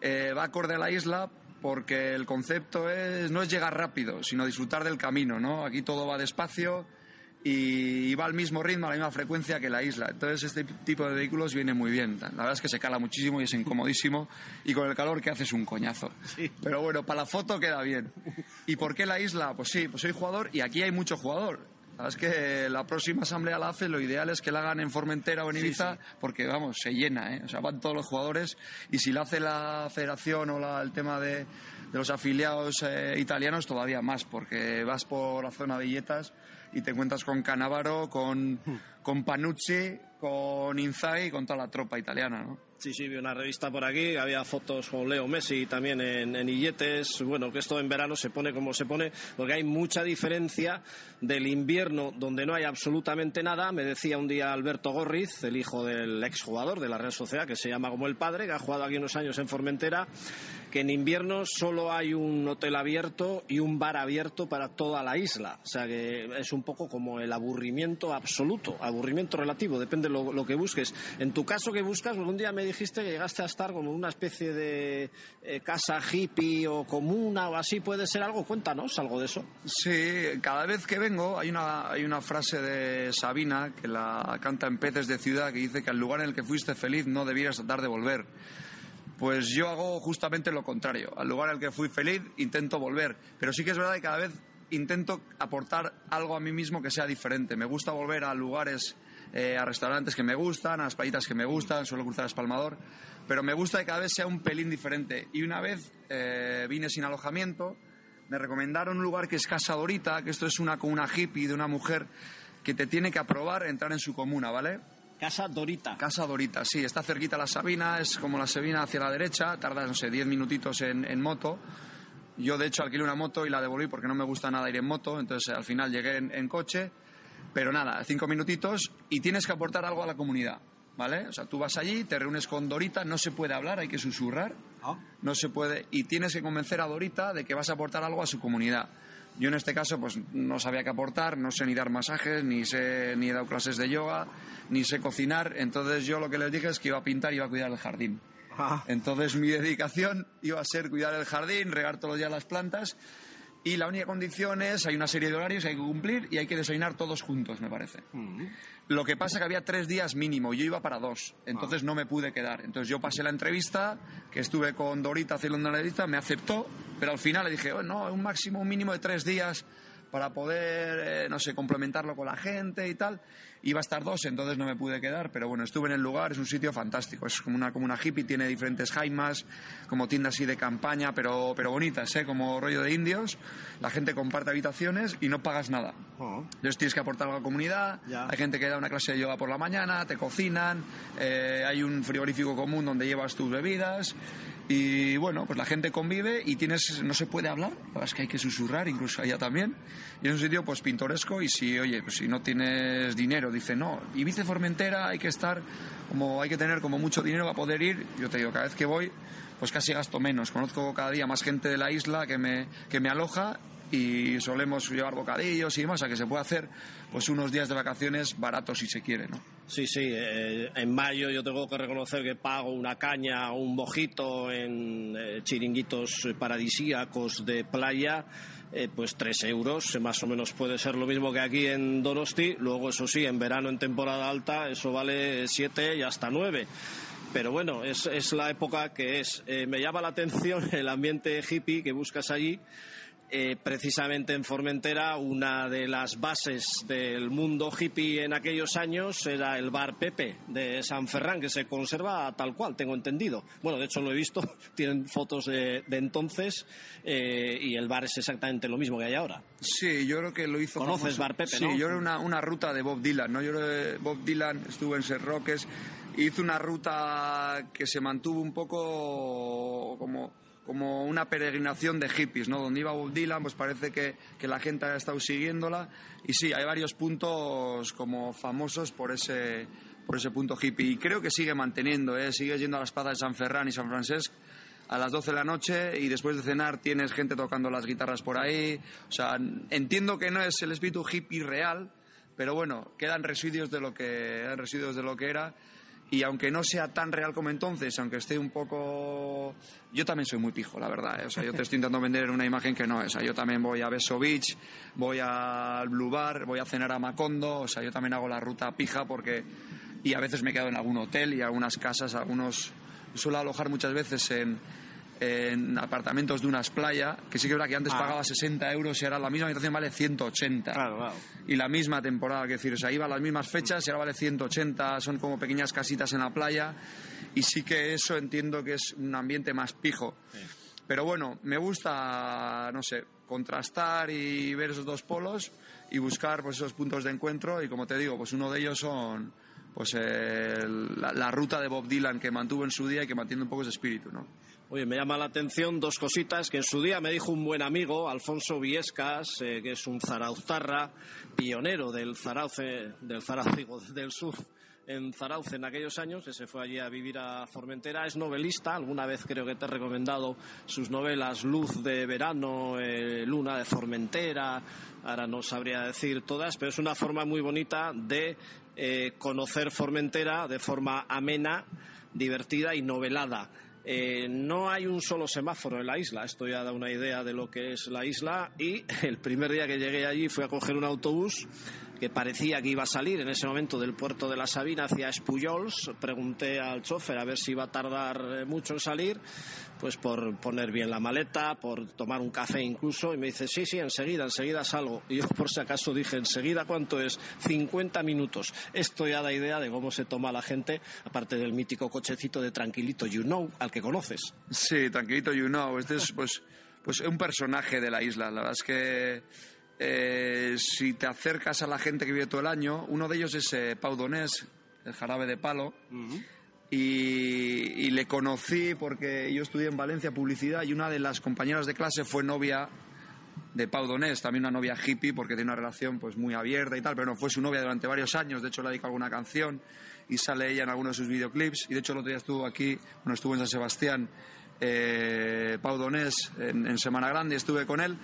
eh, va acorde a la isla porque el concepto es, no es llegar rápido, sino disfrutar del camino, ¿no? Aquí todo va despacio y va al mismo ritmo, a la misma frecuencia que la isla. Entonces este tipo de vehículos viene muy bien. La verdad es que se cala muchísimo y es incomodísimo y con el calor que hace es un coñazo. Pero bueno, para la foto queda bien. ¿Y por qué la isla? Pues sí, pues soy jugador y aquí hay mucho jugador. La verdad es que la próxima asamblea la hace, lo ideal es que la hagan en Formentera o en Ibiza, porque vamos, se llena, ¿eh? O sea, van todos los jugadores y si la hace la federación o la, el tema de, de los afiliados eh, italianos, todavía más, porque vas por la zona de Illetas y te encuentras con Canavaro, con, con Panucci, con Inzaghi y con toda la tropa italiana, ¿no? Sí, sí, vi una revista por aquí, había fotos con Leo Messi también en, en Illetes. Bueno, que esto en verano se pone como se pone, porque hay mucha diferencia del invierno donde no hay absolutamente nada. Me decía un día Alberto Gorriz, el hijo del exjugador de la Real Sociedad, que se llama como el padre, que ha jugado aquí unos años en Formentera, que en invierno solo hay un hotel abierto y un bar abierto para toda la isla. O sea que es un poco como el aburrimiento absoluto, aburrimiento relativo, depende lo, que busques. En tu caso, que buscas? Porque un día me dijiste que llegaste a estar como una especie de eh, casa hippie o comuna o así, ¿puede ser algo? Cuéntanos algo de eso. Sí, cada vez que vengo hay una, hay una frase de Sabina que la canta en Peces de Ciudad que dice que al lugar en el que fuiste feliz no debieras tratar de volver. Pues yo hago justamente lo contrario. Al lugar al que fui feliz intento volver. Pero sí que es verdad que cada vez intento aportar algo a mí mismo que sea diferente. Me gusta volver a lugares, eh, a restaurantes que me gustan, a las playitas que me gustan, suelo cruzar Espalmador, pero me gusta que cada vez sea un pelín diferente. Y una vez eh, vine sin alojamiento, me recomendaron un lugar que es Casa Dorita, que esto es una con una hippie de una mujer que te tiene que aprobar entrar en su comuna, ¿vale? Casa Dorita. Casa Dorita, sí, está cerquita la Sabina, es como la Sabina hacia la derecha, tardas, no sé, 10 minutitos en, en moto. Yo, de hecho, alquilé una moto y la devolví porque no me gusta nada ir en moto, entonces al final llegué en, en coche, pero nada, cinco minutitos y tienes que aportar algo a la comunidad, ¿vale? O sea, tú vas allí, te reúnes con Dorita, no se puede hablar, hay que susurrar, no se puede, y tienes que convencer a Dorita de que vas a aportar algo a su comunidad. Yo en este caso pues no sabía qué aportar, no sé ni dar masajes, ni sé ni he dado clases de yoga, ni sé cocinar, entonces yo lo que les dije es que iba a pintar y iba a cuidar el jardín. Entonces mi dedicación iba a ser cuidar el jardín, regar todos los días las plantas y la única condición es, hay una serie de horarios que hay que cumplir y hay que desayunar todos juntos, me parece. Lo que pasa que había tres días mínimo, yo iba para dos, entonces no me pude quedar. Entonces yo pasé la entrevista, que estuve con Dorita haciendo una entrevista, me aceptó, pero al final le dije, oh, no, un máximo, un mínimo de tres días para poder, eh, no sé, complementarlo con la gente y tal. Iba a estar dos, entonces no me pude quedar, pero bueno, estuve en el lugar, es un sitio fantástico, es como una, como una hippie, tiene diferentes jaimas, como tiendas así de campaña, pero, pero bonitas, ¿eh? como rollo de indios, la gente comparte habitaciones y no pagas nada. Entonces tienes que aportar a la comunidad, hay gente que da una clase de yoga por la mañana, te cocinan, eh, hay un frigorífico común donde llevas tus bebidas y bueno, pues la gente convive y tienes, no se puede hablar, es que hay que susurrar, incluso allá también. Y es un sitio pues pintoresco y si, oye, pues si no tienes dinero, dice, no, Ibiza Formentera hay que estar, como hay que tener como mucho dinero para poder ir, yo te digo, cada vez que voy, pues casi gasto menos. Conozco cada día más gente de la isla que me, que me aloja y solemos llevar bocadillos y demás, a que se puede hacer pues unos días de vacaciones baratos si se quiere, ¿no? Sí, sí, eh, en mayo yo tengo que reconocer que pago una caña o un mojito en eh, chiringuitos paradisíacos de playa, eh, pues tres euros, eh, más o menos puede ser lo mismo que aquí en Donosti. Luego, eso sí, en verano, en temporada alta, eso vale siete y hasta nueve. Pero bueno, es, es la época que es. Eh, me llama la atención el ambiente hippie que buscas allí. Eh, precisamente en Formentera, una de las bases del mundo hippie en aquellos años era el bar Pepe de San Ferrán, que se conserva tal cual, tengo entendido. Bueno, de hecho lo he visto, tienen fotos de, de entonces eh, y el bar es exactamente lo mismo que hay ahora. Sí, yo creo que lo hizo. ¿Conoces famoso. Bar Pepe, sí, no? yo era una, una ruta de Bob Dylan, ¿no? Yo creo que Bob Dylan estuvo en Ser Roques, hizo una ruta que se mantuvo un poco como, como una peregrinación de hippies, ¿no? Donde iba Bob Dylan, pues parece que, que la gente ha estado siguiéndola. Y sí, hay varios puntos como famosos por ese, por ese punto hippie. Y creo que sigue manteniendo, ¿eh? Sigue yendo a las plazas de San Ferran y San Francesc a las 12 de la noche y después de cenar tienes gente tocando las guitarras por ahí. O sea, entiendo que no es el espíritu hippie real, pero bueno, quedan residuos de lo que, residuos de lo que era. Y aunque no sea tan real como entonces, aunque esté un poco... Yo también soy muy pijo, la verdad. ¿eh? O sea, yo te estoy intentando vender una imagen que no es. O sea, yo también voy a Beso Beach, voy al Blue Bar, voy a cenar a Macondo. O sea, yo también hago la ruta pija porque... Y a veces me quedo en algún hotel y algunas casas, algunos... Suelo alojar muchas veces en, en apartamentos de unas playas, que sí que es verdad que antes Ah. pagaba 60 euros y ahora la misma habitación vale 180. Claro, claro. Y la misma temporada, que decir, o sea, iba a las mismas fechas y ahora vale 180, son como pequeñas casitas en la playa. Y sí que eso entiendo que es un ambiente más pijo. Pero bueno, me gusta, no sé, contrastar y ver esos dos polos y buscar pues esos puntos de encuentro y como te digo, pues uno de ellos son pues el- la, la ruta de Bob Dylan que mantuvo en su día y que mantiene un poco ese espíritu, ¿no? Oye, me llama la atención dos cositas que en su día me dijo un buen amigo, Alfonso Viescas, eh, que es un zarauztarra, pionero del zarauce, del Zarauz, del sur en Zarauce en aquellos años, que se fue allí a vivir a Formentera, es novelista, alguna vez creo que te he recomendado sus novelas Luz de Verano, eh, Luna de Formentera, ahora no sabría decir todas, pero es una forma muy bonita de eh, conocer Formentera de forma amena, divertida y novelada. Eh, no hay un solo semáforo en la isla, esto ya da una idea de lo que es la isla y el primer día que llegué allí fui a coger un autobús que parecía que iba a salir en ese momento del puerto de la Sabina hacia Espullols. Pregunté al chofer a ver si iba a tardar eh, mucho en salir, pues por poner bien la maleta, por tomar un café incluso, y me dice, sí, sí, enseguida, enseguida salgo. Y yo por si acaso dije, enseguida, ¿cuánto es? 50 minutos. Esto ya da idea de cómo se toma la gente, aparte del mítico cochecito de Tranquilito You Know, al que conoces. Sí, tranquilito, you know. Este es pues, pues un personaje de la isla. La verdad es que eh, si te acercas a la gente que vive todo el año, uno de ellos es eh, Pau Donés, el jarabe de palo. Y, y le conocí porque yo estudié en Valencia publicidad y una de las compañeras de clase fue novia de Pau Donés, también una novia hippie porque tiene una relación pues muy abierta y tal, pero no fue su novia durante varios años, de hecho le dedicó alguna canción y sale ella en alguno de sus videoclips. Y de hecho el otro día estuvo aquí, bueno, estuvo en San Sebastián eh, Pau Donés en, en Semana Grande, estuve con él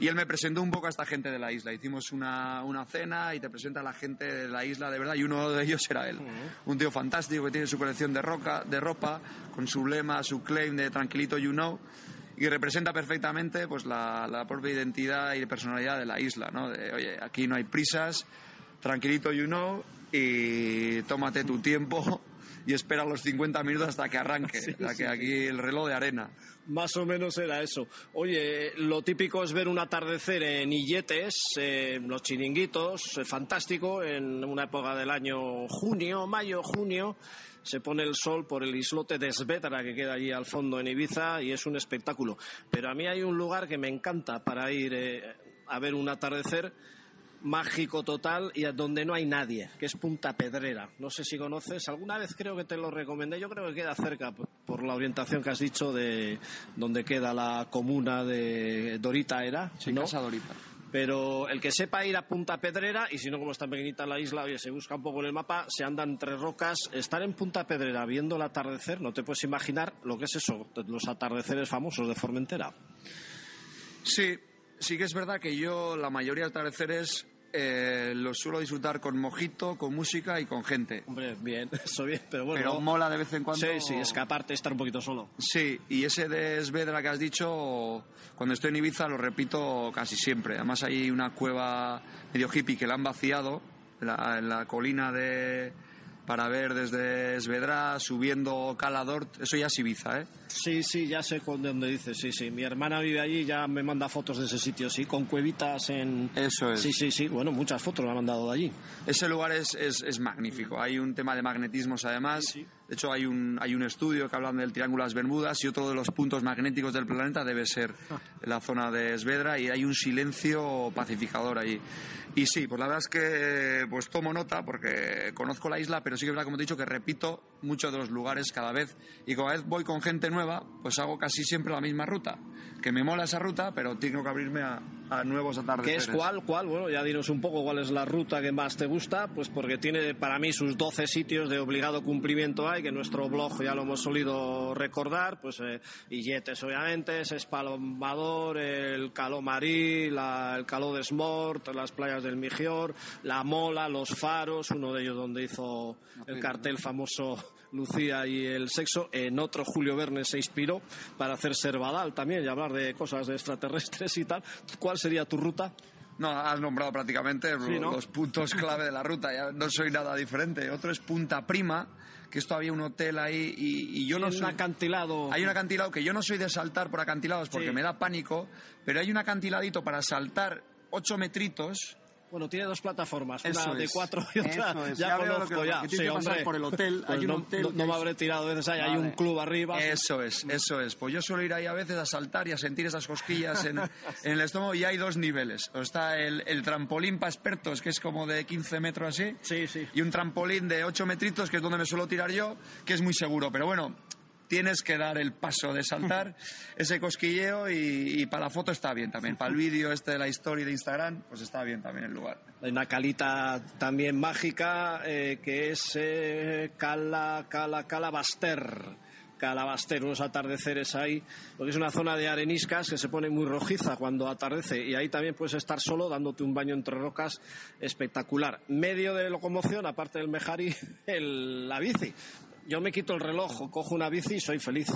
y él me presentó un poco a esta gente de la isla. Hicimos una, una cena y te presenta a la gente de la isla de verdad y uno de ellos era él. Un tío fantástico que tiene su colección de, roca, de ropa con su lema, su claim de Tranquilito You Know y representa perfectamente pues la, la propia identidad y personalidad de la isla, ¿no? De, oye, aquí no hay prisas, tranquilito you know, y tómate tu tiempo y espera los 50 minutos hasta que arranque, hasta que aquí el reloj de arena. Más o menos era eso. Oye, lo típico es ver un atardecer en Illetes, eh, los chiringuitos, eh, fantástico, en una época del año junio, mayo, junio. Se pone el sol por el islote de Svedra que queda allí al fondo en Ibiza y es un espectáculo. Pero a mí hay un lugar que me encanta para ir eh, a ver un atardecer mágico total y a donde no hay nadie, que es Punta Pedrera. No sé si conoces, alguna vez creo que te lo recomendé, yo creo que queda cerca por la orientación que has dicho de donde queda la comuna de Dorita era, Sí, ¿no? Casa Dorita. Pero el que sepa ir a Punta Pedrera, y si no, como es tan pequeñita la isla, oye, se busca un poco en el mapa, se anda entre rocas. Estar en Punta Pedrera viendo el atardecer, no te puedes imaginar lo que es eso, los atardeceres famosos de Formentera. Sí, sí que es verdad que yo la mayoría de atardeceres eh, los suelo disfrutar con mojito, con música y con gente. Hombre, bien, eso bien, pero bueno. Pero mola de vez en cuando. Sí, sí, escaparte, estar un poquito solo. Sí, y ese de Svedra que has dicho, cuando estoy en Ibiza lo repito casi siempre. Además hay una cueva medio hippie que la han vaciado en la, en la colina de para ver desde Svedra subiendo Caladort. Eso ya es Ibiza, ¿eh? Sí, sí, ya sé con dónde dices, sí, sí. Mi hermana vive allí y ya me manda fotos de ese sitio, sí, con cuevitas en... Eso es. Sí, sí, sí, bueno, muchas fotos me han mandado de allí. Ese lugar es, es, es magnífico. Hay un tema de magnetismos además. Sí, sí. De hecho, hay un, hay un estudio que habla del Triángulo de las Bermudas y otro de los puntos magnéticos del planeta debe ser la zona de Svedra y hay un silencio pacificador ahí. Y sí, pues la verdad es que pues tomo nota porque conozco la isla, pero sí que es verdad, como te he dicho, que repito muchos de los lugares cada vez. Y cada vez voy con gente nueva, pues hago casi siempre la misma ruta. Que me mola esa ruta, pero tengo que abrirme a, a nuevos ¿Qué atardeceres. es cuál? ¿Cuál? Bueno, ya dinos un poco cuál es la ruta que más te gusta, pues porque tiene para mí sus 12 sitios de obligado cumplimiento hay, que en nuestro blog ya lo hemos solido recordar, pues eh, Illetes obviamente, es Espalomador, el Caló Marí, la- el Caló de Smort, las playas del Migior, La Mola, Los Faros, uno de ellos donde hizo el cartel famoso Lucía y el sexo. En otro Julio Verne se inspiró para hacer Servadal también y hablar de cosas de extraterrestres y tal. ¿Cuál sería tu ruta? No, has nombrado prácticamente Sí, ¿no? los puntos clave de la ruta. Ya no soy nada diferente. Otro es Punta Prima, que esto había un hotel ahí y, y yo no un soy... acantilado. Hay un acantilado que yo no soy de saltar por acantilados porque Sí. me da pánico, pero hay un acantiladito para saltar 8 metritos. Bueno, tiene dos plataformas, Eso una de es. cuatro y otra es. ya, Ya conozco que- ya. Sí, hombre. por el hotel. Pues Hay un no, hotel no- me habré tirado veces ahí. Hay un club arriba. Eso es, eso es. Pues yo suelo ir ahí a veces a saltar y a sentir esas cosquillas en, en el estómago y hay dos niveles. O está el, el trampolín para expertos, que es como de 15 metros así, Sí, sí. y un trampolín de 8 metritos, que es donde me suelo tirar yo, que es muy seguro. Pero bueno, tienes que dar el paso de saltar ese cosquilleo y, y para la foto está bien también. Para el vídeo este de la historia de Instagram, pues está bien también el lugar. Hay una calita también mágica eh, que es eh, Cala, Cala, Calabaster. Calabaster, unos atardeceres ahí, porque es una zona de areniscas que se pone muy rojiza cuando atardece y ahí también puedes estar solo dándote un baño entre rocas espectacular. Medio de locomoción, aparte del Mejari, el- la bici. Yo me quito el reloj, cojo una bici y soy feliz.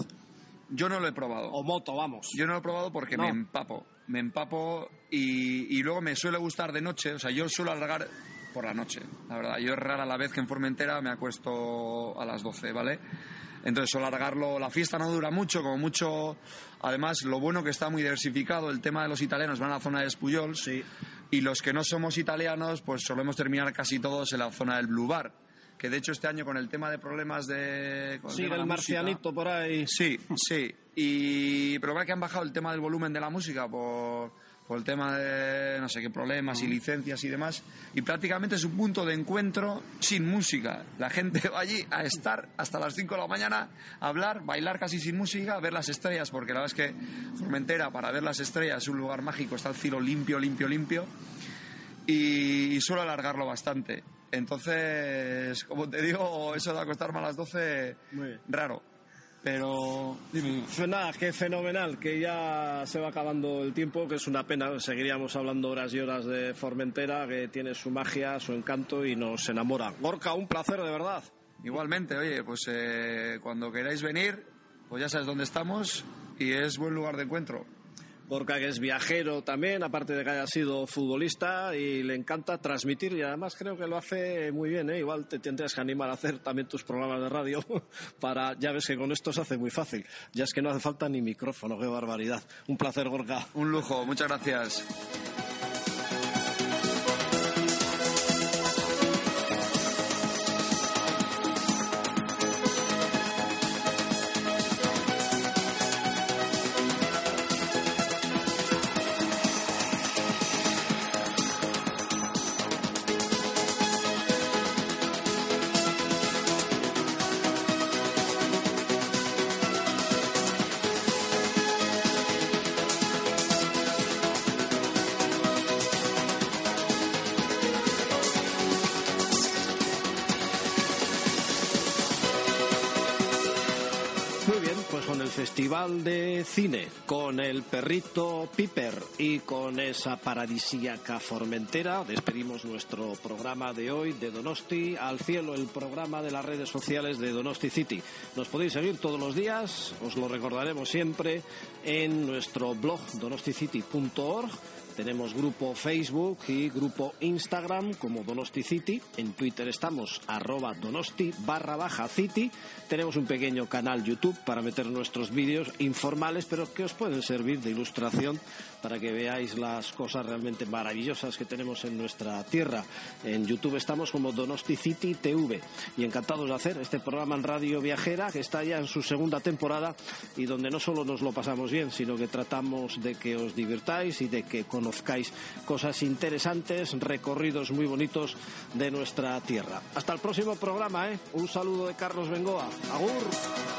Yo no lo he probado. O moto, vamos. Yo no lo he probado porque No. me empapo. Me empapo y, y luego me suele gustar de noche. O sea, yo suelo alargar por la noche, la verdad. Yo es rara la vez que en Formentera me acuesto a las 12, ¿vale? Entonces suelo alargarlo. La fiesta no dura mucho, como mucho. Además, lo bueno que está muy diversificado. El tema de los italianos van a la zona de Espuyol. Sí. Y los que no somos italianos, pues solemos terminar casi todos en la zona del Blue Bar. Que de hecho este año con el tema de problemas de... con el Sigue la música- marcianito por ahí. Sí, sí. Y pero que han bajado el tema del volumen de la música por, por el tema de no sé qué problemas y licencias y demás. Y prácticamente es un punto de encuentro sin música. La gente va allí a estar hasta las 5 de la mañana, a hablar, bailar casi sin música, a ver las estrellas, porque la verdad es que Formentera para ver las estrellas es un lugar mágico, está el cielo limpio, limpio, limpio y, y suelo alargarlo bastante. Entonces, como te digo, eso de acostarme a las 12, Muy bien. raro. Pero, dime, nada, qué fenomenal, que ya se va acabando el tiempo, que es una pena, seguiríamos hablando horas y horas de Formentera, que tiene su magia, su encanto y nos enamora. Gorka, un placer de verdad. igualmente, oye, pues eh, cuando queráis venir, pues ya sabes dónde estamos y es buen lugar de encuentro. Gorka que es viajero también, aparte de que haya sido futbolista y le encanta transmitir y además creo que lo hace muy bien, ¿eh? igual te tendrías que animar a hacer también tus programas de radio para, ya ves que con esto se hace muy fácil, ya es que no hace falta ni micrófono, qué barbaridad. Un placer Gorka. Un lujo, muchas gracias. El perrito Piper y con esa paradisíaca Formentera, despedimos nuestro programa de hoy de Donosti al cielo, el programa de las redes sociales de Donosti City. Nos podéis seguir todos los días, os lo recordaremos siempre en nuestro blog donosticity.org. Tenemos grupo Facebook y grupo Instagram como Donosti City. En Twitter estamos arroba donosti barra baja city. Tenemos un pequeño canal YouTube para meter nuestros vídeos informales, pero que os pueden servir de ilustración para que veáis las cosas realmente maravillosas que tenemos en nuestra tierra. En YouTube estamos como Donosti City TV y encantados de hacer este programa en Radio Viajera que está ya en su segunda temporada y donde no solo nos lo pasamos bien, sino que tratamos de que os divirtáis y de que conozcáis cosas interesantes, recorridos muy bonitos de nuestra tierra. Hasta el próximo programa, ¿eh? Un saludo de Carlos Bengoa. Agur.